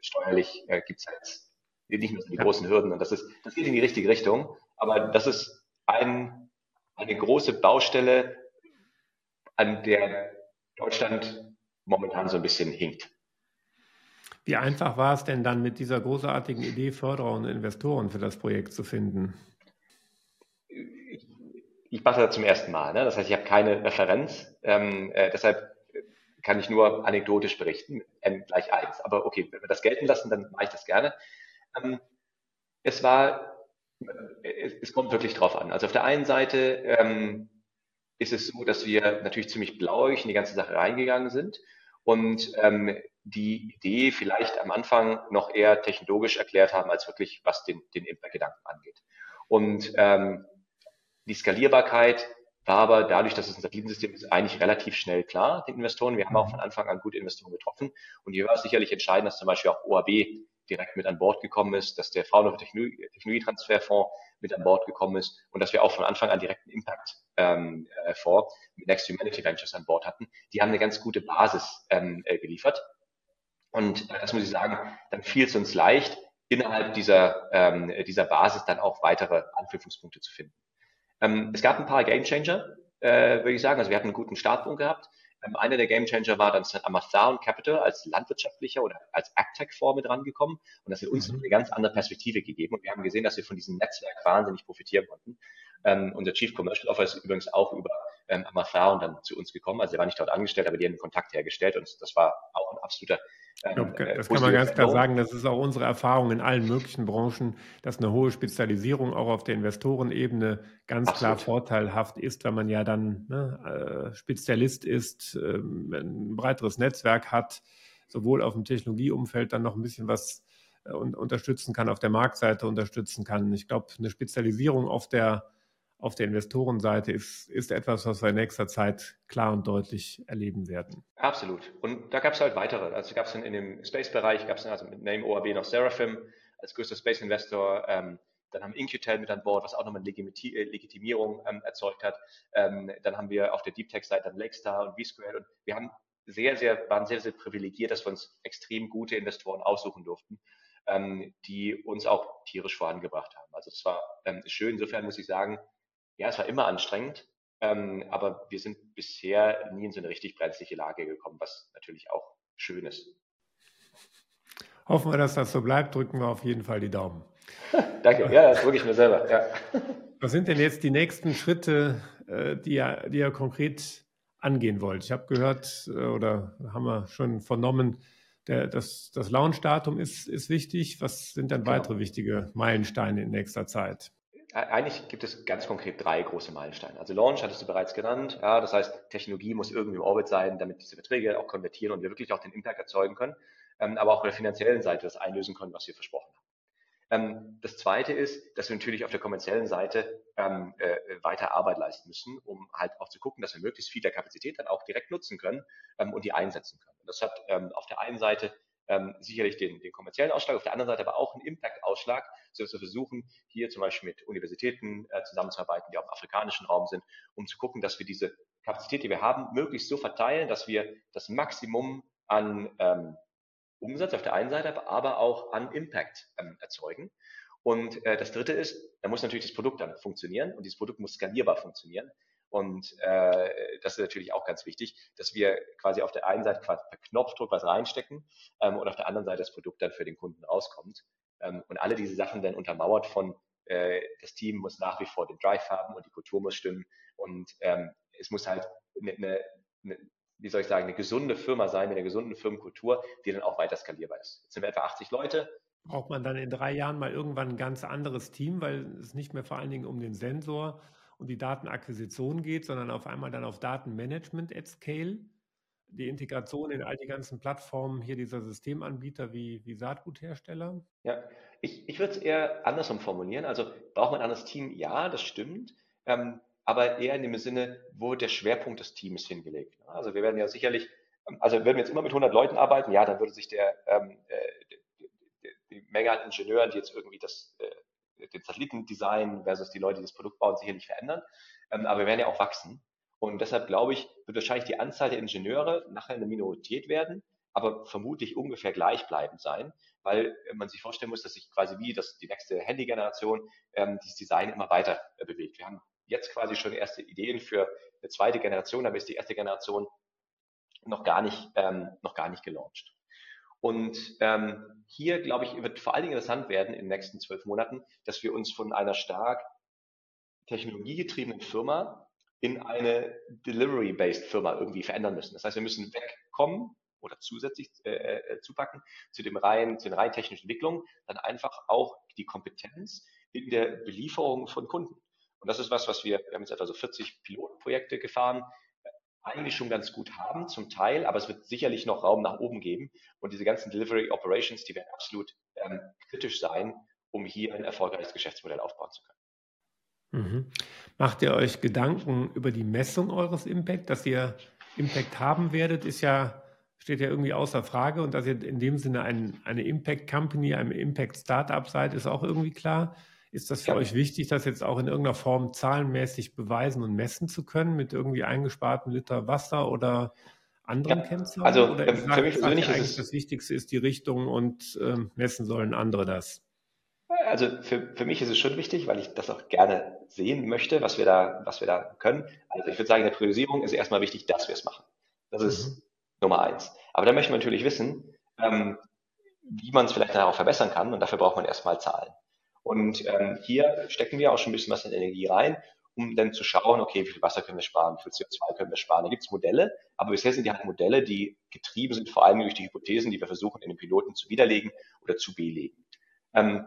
Speaker 2: steuerlich äh, gibt es halt nicht mehr so die großen Hürden und das ist, das geht in die richtige Richtung. Aber das ist ein, eine große Baustelle, an der Deutschland momentan so ein bisschen hinkt.
Speaker 1: Wie einfach war es denn dann mit dieser großartigen Idee, Förderer und Investoren für das Projekt zu finden?
Speaker 2: ich mache das zum ersten Mal. Ne? Das heißt, ich habe keine Referenz. Ähm, äh, deshalb kann ich nur anekdotisch berichten, n gleich 1. Aber okay, wenn wir das gelten lassen, dann mache ich das gerne. Ähm, es war, es, es, kommt wirklich drauf an. Also auf der einen Seite ähm, ist es so, dass wir natürlich ziemlich blauig in die ganze Sache reingegangen sind und ähm, die Idee vielleicht am Anfang noch eher technologisch erklärt haben, als wirklich was den, den Impact-Gedanken angeht. Und ähm, die Skalierbarkeit war aber dadurch, dass es ein Satellitensystem ist, eigentlich relativ schnell klar den Investoren. Wir haben auch von Anfang an gute Investoren getroffen. Und hier war es sicherlich entscheidend, dass zum Beispiel auch OAB direkt mit an Bord gekommen ist, dass der Fraunhofer Technologietransferfonds mit an Bord gekommen ist und dass wir auch von Anfang an direkten Impact ähm, äh, Fonds mit Next Humanity Ventures an Bord hatten. Die haben eine ganz gute Basis ähm, äh, geliefert. Und äh, das muss ich sagen, dann fiel es uns leicht, innerhalb dieser, ähm, dieser Basis dann auch weitere Anknüpfungspunkte zu finden. Ähm, es gab ein paar Gamechanger, äh, würde ich sagen. Also wir hatten einen guten Startpunkt gehabt. Ähm, einer der Gamechanger war dann Amazon Capital als landwirtschaftlicher oder als Agtech-Fonds mit rangekommen. Und das hat uns mhm. eine ganz andere Perspektive gegeben. Und wir haben gesehen, dass wir von diesem Netzwerk wahnsinnig profitieren konnten. Ähm, unser Chief Commercial Officer ist übrigens auch über ähm, Amazon dann zu uns gekommen. Also er war nicht dort angestellt, aber die haben Kontakt hergestellt und das war auch ein absoluter
Speaker 1: ähm, glaube, das kann man ganz klar sagen. Das ist auch unsere Erfahrung in allen möglichen Branchen, dass eine hohe Spezialisierung auch auf der Investorenebene ganz Absolut. klar vorteilhaft ist, wenn man ja dann ne, äh, Spezialist ist, ähm, ein breiteres Netzwerk hat, sowohl auf dem Technologieumfeld dann noch ein bisschen was äh, unterstützen kann, auf der Marktseite unterstützen kann. Ich glaube, eine Spezialisierung auf der auf der Investorenseite ist, ist etwas, was wir in nächster Zeit klar und deutlich erleben werden.
Speaker 2: Absolut. Und da gab es halt weitere. Also gab es in, in, dem Space-Bereich, gab es also mit Name OAB noch Seraphim als größter Space-Investor. Ähm, dann haben Incutel mit an Bord, was auch nochmal eine äh, Legitimierung ähm, erzeugt hat. Ähm, dann haben wir auf der Deep Tech-Seite dann Lakestar und vSquared und wir haben sehr, sehr, waren sehr, sehr privilegiert, dass wir uns extrem gute Investoren aussuchen durften, ähm, die uns auch tierisch vorangebracht haben. Also das war ähm, schön. Insofern muss ich sagen, ja, es war immer anstrengend, ähm, aber wir sind bisher nie in so eine richtig brenzliche Lage gekommen, was natürlich auch schön ist.
Speaker 1: Hoffen wir, dass das so bleibt, drücken wir auf jeden Fall die Daumen. [LAUGHS]
Speaker 2: Danke, ja, das drücke ich mir selber. Ja. [LAUGHS]
Speaker 1: Was sind denn jetzt die nächsten Schritte, äh, die ihr, die ihr konkret angehen wollt? Ich habe gehört äh, oder haben wir schon vernommen, der, das, das Launch-Datum ist, ist wichtig. Was sind dann genau. weitere wichtige Meilensteine in nächster Zeit?
Speaker 2: Eigentlich gibt es ganz konkret drei große Meilensteine. Also Launch hattest du bereits genannt. Ja, das heißt, Technologie muss irgendwie im Orbit sein, damit diese Verträge auch konvertieren und wir wirklich auch den Impact erzeugen können, ähm, aber auch auf der finanziellen Seite das einlösen können, was wir versprochen haben. Ähm, das zweite ist, dass wir natürlich auf der kommerziellen Seite ähm, äh, weiter Arbeit leisten müssen, um halt auch zu gucken, dass wir möglichst viel der Kapazität dann auch direkt nutzen können ähm, und die einsetzen können. Und das hat ähm, auf der einen Seite ähm, sicherlich den, den kommerziellen Ausschlag, auf der anderen Seite aber auch einen Impact-Ausschlag, sodass wir versuchen, hier zum Beispiel mit Universitäten äh, zusammenzuarbeiten, die auch im afrikanischen Raum sind, um zu gucken, dass wir diese Kapazität, die wir haben, möglichst so verteilen, dass wir das Maximum an ähm, Umsatz auf der einen Seite, aber auch an Impact ähm, erzeugen. Und äh, das Dritte ist, da muss natürlich das Produkt dann funktionieren und dieses Produkt muss skalierbar funktionieren. Und äh, das ist natürlich auch ganz wichtig, dass wir quasi auf der einen Seite quasi per Knopfdruck was reinstecken ähm, und auf der anderen Seite das Produkt dann für den Kunden rauskommt. Ähm, und alle diese Sachen dann untermauert von, äh, das Team muss nach wie vor den Drive haben und die Kultur muss stimmen und ähm, es muss halt eine, eine, eine wie soll ich sagen, eine gesunde Firma sein mit einer gesunden Firmenkultur, die dann auch weiter skalierbar ist. Jetzt sind wir etwa 80 Leute.
Speaker 1: Braucht man dann in drei Jahren mal irgendwann ein ganz anderes Team, weil es nicht mehr vor allen Dingen um den Sensor und die Datenakquisition geht, sondern auf einmal dann auf Datenmanagement at Scale, die Integration in all die ganzen Plattformen hier dieser Systemanbieter wie, wie Saatguthersteller?
Speaker 2: Ja, ich, ich würde es eher andersrum formulieren. Also braucht man ein anderes Team? Ja, das stimmt. Ähm, aber eher in dem Sinne, wo der Schwerpunkt des Teams hingelegt. Also wir werden ja sicherlich, also wenn wir jetzt immer mit 100 Leuten arbeiten, ja, dann würde sich der, ähm, äh, die, die Menge an Ingenieuren, die jetzt irgendwie das äh, den Satellitendesign versus die Leute, die das Produkt bauen, sicherlich verändern. Ähm, aber wir werden ja auch wachsen. Und deshalb glaube ich, wird wahrscheinlich die Anzahl der Ingenieure nachher eine Minorität werden, aber vermutlich ungefähr gleichbleibend sein, weil man sich vorstellen muss, dass sich quasi wie das, die nächste Handy-Generation ähm, dieses Design immer weiter äh, bewegt. Wir haben jetzt quasi schon erste Ideen für eine zweite Generation, aber ist die erste Generation noch gar nicht, ähm, noch gar nicht gelauncht. Und ähm, hier, glaube ich, wird vor allen Dingen interessant werden in den nächsten zwölf Monaten, dass wir uns von einer stark technologiegetriebenen Firma in eine Delivery-based Firma irgendwie verändern müssen. Das heißt, wir müssen wegkommen oder zusätzlich äh, äh, zupacken zu dem rein, zu den rein technischen Entwicklungen, dann einfach auch die Kompetenz in der Belieferung von Kunden. Und das ist was, was wir, wir haben jetzt etwa so 40 Pilotprojekte gefahren, eigentlich schon ganz gut haben, zum Teil, aber es wird sicherlich noch Raum nach oben geben. Und diese ganzen Delivery Operations, die werden absolut ähm, kritisch sein, um hier ein erfolgreiches Geschäftsmodell aufbauen zu können.
Speaker 1: Mhm. Macht ihr euch Gedanken über die Messung eures Impact, dass ihr Impact haben werdet, ist ja, steht ja irgendwie außer Frage und dass ihr in dem Sinne ein, eine Impact Company, ein Impact Startup seid, ist auch irgendwie klar. Ist das für ja. euch wichtig, das jetzt auch in irgendeiner Form zahlenmäßig beweisen und messen zu können mit irgendwie eingesparten Liter Wasser oder anderen ja. Kennzahlen?
Speaker 2: Also oder ähm, für mich persönlich
Speaker 1: ist es das Wichtigste ist die Richtung und ähm, messen sollen andere das.
Speaker 2: Also für, für mich ist es schon wichtig, weil ich das auch gerne sehen möchte, was wir da, was wir da können. Also ich würde sagen, in der Priorisierung ist erstmal wichtig, dass wir es machen. Das ist mhm. Nummer eins. Aber da möchten wir natürlich wissen, ähm, wie man es vielleicht auch verbessern kann und dafür braucht man erstmal Zahlen. Und ähm, hier stecken wir auch schon ein bisschen was in Energie rein, um dann zu schauen, okay, wie viel Wasser können wir sparen, wie viel CO2 können wir sparen. Da gibt es Modelle, aber bisher sind die halt Modelle, die getrieben sind, vor allem durch die Hypothesen, die wir versuchen, in den Piloten zu widerlegen oder zu belegen. Ähm,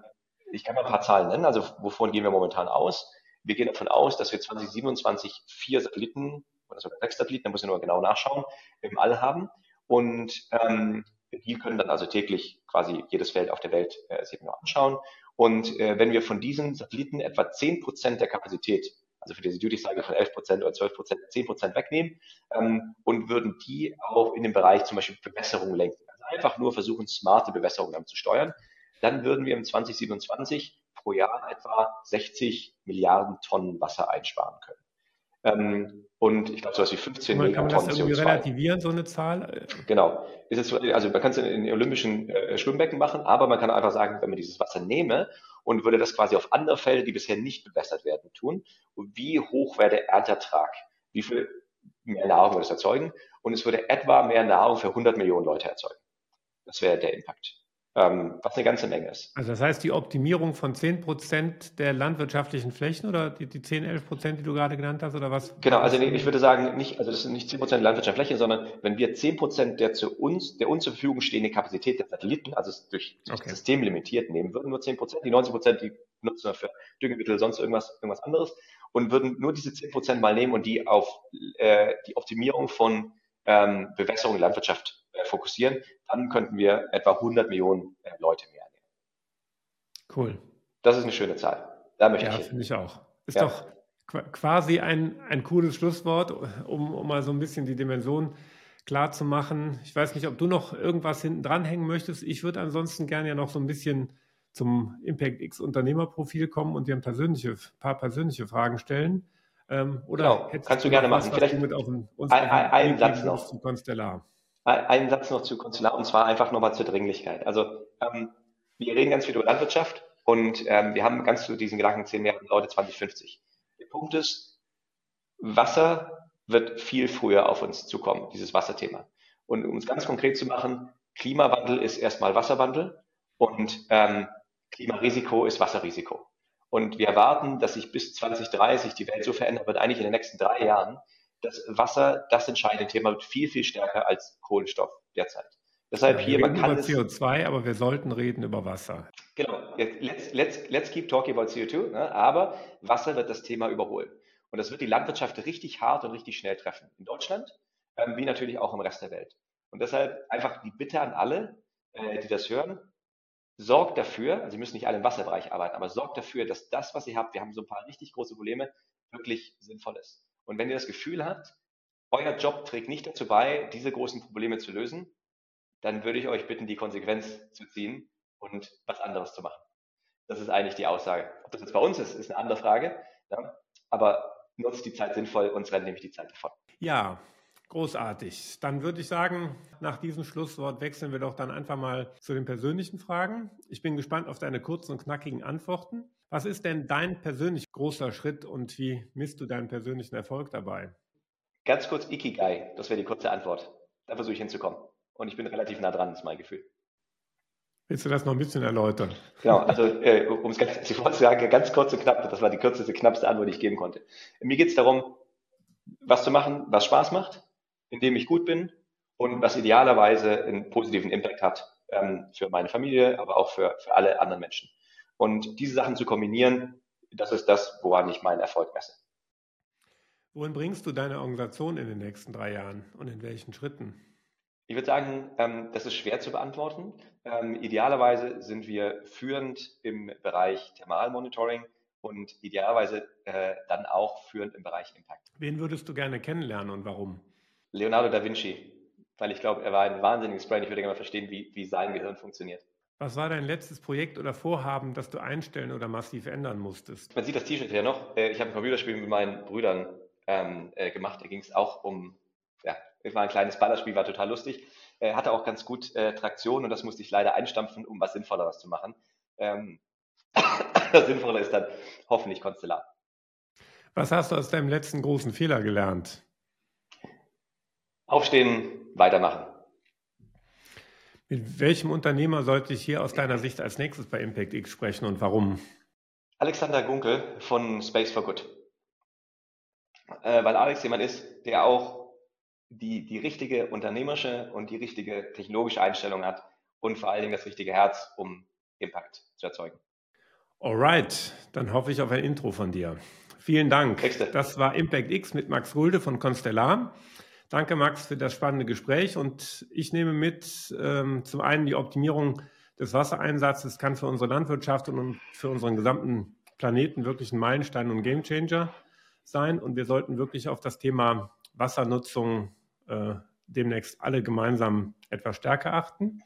Speaker 2: ich kann mal ein paar Zahlen nennen, also wovon gehen wir momentan aus? Wir gehen davon aus, dass wir 2027 vier Satelliten oder sogar sechs Satelliten, da muss ich nur genau nachschauen, im All haben. Und ähm, die können dann also täglich quasi jedes Feld auf der Welt äh, sich nur anschauen und äh, wenn wir von diesen Satelliten etwa 10 Prozent der Kapazität, also für diese Duty-Cycle von 11 Prozent oder 12 Prozent, 10 Prozent wegnehmen ähm, und würden die auch in den Bereich zum Beispiel Bewässerung lenken, also einfach nur versuchen, smarte Bewässerung damit zu steuern, dann würden wir im 2027 pro Jahr etwa 60 Milliarden Tonnen Wasser einsparen können. Ähm, und ich glaube, so was wie 15
Speaker 1: Millionen Tonnen CO2. Kann man das irgendwie CO2. relativieren, so eine Zahl?
Speaker 2: Genau. Ist es, also man kann es in, in olympischen äh, Schwimmbecken machen, aber man kann einfach sagen, wenn man dieses Wasser nehme und würde das quasi auf andere Felder, die bisher nicht bewässert werden, tun, wie hoch wäre der Erntertrag? Wie viel mehr Nahrung würde es erzeugen? Und es würde etwa mehr Nahrung für 100 Millionen Leute erzeugen. Das wäre der Impact. Ähm, was eine ganze Menge ist.
Speaker 1: Also das heißt, die Optimierung von 10 Prozent der landwirtschaftlichen Flächen oder die, die 10, 11 Prozent, die du gerade genannt hast, oder was?
Speaker 2: Genau, also ich würde sagen, nicht, also das sind nicht 10 Prozent der landwirtschaftlichen Fläche, sondern wenn wir 10 Prozent der zu uns, der uns zur Verfügung stehende Kapazität der Satelliten, also durch, durch okay. das System limitiert nehmen würden, nur 10 Prozent, die 90 Prozent, die nutzen wir für Düngemittel, sonst irgendwas, irgendwas anderes und würden nur diese 10 Prozent mal nehmen und die auf äh, die Optimierung von ähm, Bewässerung in Landwirtschaft äh, fokussieren, dann könnten wir etwa 100 Millionen äh, Leute mehr nehmen.
Speaker 1: Cool.
Speaker 2: Das ist eine schöne Zahl.
Speaker 1: Da möchte ja, ich finde ich auch. Ist ja. doch quasi ein, ein cooles Schlusswort, um, um mal so ein bisschen die Dimension klar zu machen. Ich weiß nicht, ob du noch irgendwas hinten dranhängen möchtest. Ich würde ansonsten gerne ja noch so ein bisschen zum Impact X Unternehmerprofil kommen und dir ein persönliche, paar persönliche Fragen stellen.
Speaker 2: Ähm, oder genau, kannst du gerne machen. Vielleicht mit auf ein, ein, ein, einen Satz noch zu Constellar. Einen Satz noch zu Constellar und zwar einfach nochmal zur Dringlichkeit. Also ähm, wir reden ganz viel über Landwirtschaft und ähm, wir haben ganz zu diesen Gedanken 10 Milliarden Leute 2050. Der Punkt ist, Wasser wird viel früher auf uns zukommen, dieses Wasserthema. Und um es ganz konkret zu machen, Klimawandel ist erstmal Wasserwandel und ähm, Klimarisiko ist Wasserrisiko. Und wir erwarten, dass sich bis 2030 die Welt so verändern wird, eigentlich in den nächsten drei Jahren, dass Wasser das entscheidende Thema wird, viel, viel stärker als Kohlenstoff derzeit.
Speaker 1: Deshalb ja, hier, man kann über CO2, aber wir sollten reden über Wasser.
Speaker 2: Genau, let's, let's, let's keep talking about CO2, ne? aber Wasser wird das Thema überholen. Und das wird die Landwirtschaft richtig hart und richtig schnell treffen. In Deutschland, ähm, wie natürlich auch im Rest der Welt. Und deshalb einfach die Bitte an alle, äh, die das hören, sorgt dafür, also Sie müssen nicht alle im Wasserbereich arbeiten, aber sorgt dafür, dass das, was ihr habt, wir haben so ein paar richtig große Probleme, wirklich sinnvoll ist. Und wenn ihr das Gefühl habt, euer Job trägt nicht dazu bei, diese großen Probleme zu lösen, dann würde ich euch bitten, die Konsequenz zu ziehen und was anderes zu machen. Das ist eigentlich die Aussage. Ob das jetzt bei uns ist, ist eine andere Frage. Ja? Aber nutzt die Zeit sinnvoll, uns rennt nämlich die Zeit davon.
Speaker 1: Ja, Großartig. Dann würde ich sagen, nach diesem Schlusswort wechseln wir doch dann einfach mal zu den persönlichen Fragen. Ich bin gespannt auf deine kurzen und knackigen Antworten. Was ist denn dein persönlich großer Schritt und wie misst du deinen persönlichen Erfolg dabei?
Speaker 2: Ganz kurz Ikigai, das wäre die kurze Antwort. Da versuche ich hinzukommen. Und ich bin relativ nah dran, ist mein Gefühl.
Speaker 1: Willst du das noch ein bisschen erläutern?
Speaker 2: Genau, also äh, um es ganz [LAUGHS] zuvor zu sagen, ganz kurz und knapp, das war die kürzeste, knappste Antwort, die ich geben konnte. Mir geht es darum, was zu machen, was Spaß macht, in dem ich gut bin und was idealerweise einen positiven Impact hat ähm, für meine Familie, aber auch für, für alle anderen Menschen. Und diese Sachen zu kombinieren, das ist das, woran ich meinen Erfolg messe.
Speaker 1: Wohin bringst du deine Organisation in den nächsten drei Jahren und in welchen Schritten?
Speaker 2: Ich würde sagen, ähm, das ist schwer zu beantworten. Ähm, idealerweise sind wir führend im Bereich Thermalmonitoring und idealerweise äh, dann auch führend im Bereich Impact.
Speaker 1: Wen würdest du gerne kennenlernen und warum?
Speaker 2: Leonardo da Vinci, weil ich glaube, er war ein wahnsinniges Brain. Ich würde gerne mal verstehen, wie, wie sein Gehirn funktioniert.
Speaker 1: Was war dein letztes Projekt oder Vorhaben, das du einstellen oder massiv ändern musstest?
Speaker 2: Man sieht das T-Shirt hier noch. Äh, ich habe ein Computerspiel mit meinen Brüdern ähm, äh, gemacht. Da ging es auch um, ja, es war ein kleines Ballerspiel, war total lustig. Äh, hatte auch ganz gut äh, Traktion und das musste ich leider einstampfen, um was Sinnvolleres zu machen. Ähm, [COUGHS] das Sinnvolle ist dann hoffentlich Konstellat.
Speaker 1: Was hast du aus deinem letzten großen Fehler gelernt?
Speaker 2: Aufstehen, weitermachen.
Speaker 1: Mit welchem Unternehmer sollte ich hier aus deiner Sicht als nächstes bei Impact X sprechen und warum?
Speaker 2: Alexander Gunkel von Space for Good. Äh, weil Alex jemand ist, der auch die, die richtige unternehmerische und die richtige technologische Einstellung hat und vor allen Dingen das richtige Herz, um Impact zu erzeugen.
Speaker 1: Alright, dann hoffe ich auf ein Intro von dir. Vielen Dank.
Speaker 2: Nächste.
Speaker 1: Das war Impact X mit Max Gulde von Constellar. Danke, Max, für das spannende Gespräch. Und ich nehme mit, ähm, zum einen die Optimierung des Wassereinsatzes kann für unsere Landwirtschaft und für unseren gesamten Planeten wirklich ein Meilenstein und Gamechanger sein. Und wir sollten wirklich auf das Thema Wassernutzung äh, demnächst alle gemeinsam etwas stärker achten.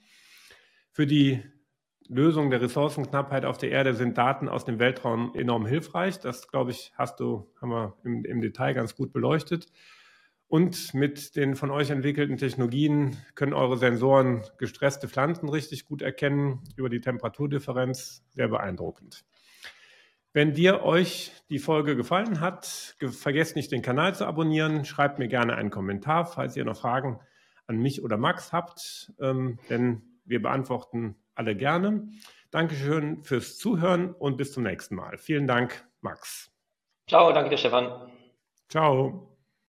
Speaker 1: Für die Lösung der Ressourcenknappheit auf der Erde sind Daten aus dem Weltraum enorm hilfreich. Das, glaube ich, hast du, haben wir im, im Detail ganz gut beleuchtet. Und mit den von euch entwickelten Technologien können eure Sensoren gestresste Pflanzen richtig gut erkennen über die Temperaturdifferenz. Sehr beeindruckend. Wenn dir euch die Folge gefallen hat, vergesst nicht den Kanal zu abonnieren. Schreibt mir gerne einen Kommentar, falls ihr noch Fragen an mich oder Max habt, ähm, denn wir beantworten alle gerne. Dankeschön fürs Zuhören und bis zum nächsten Mal. Vielen Dank, Max.
Speaker 2: Ciao, danke dir, Stefan.
Speaker 1: Ciao.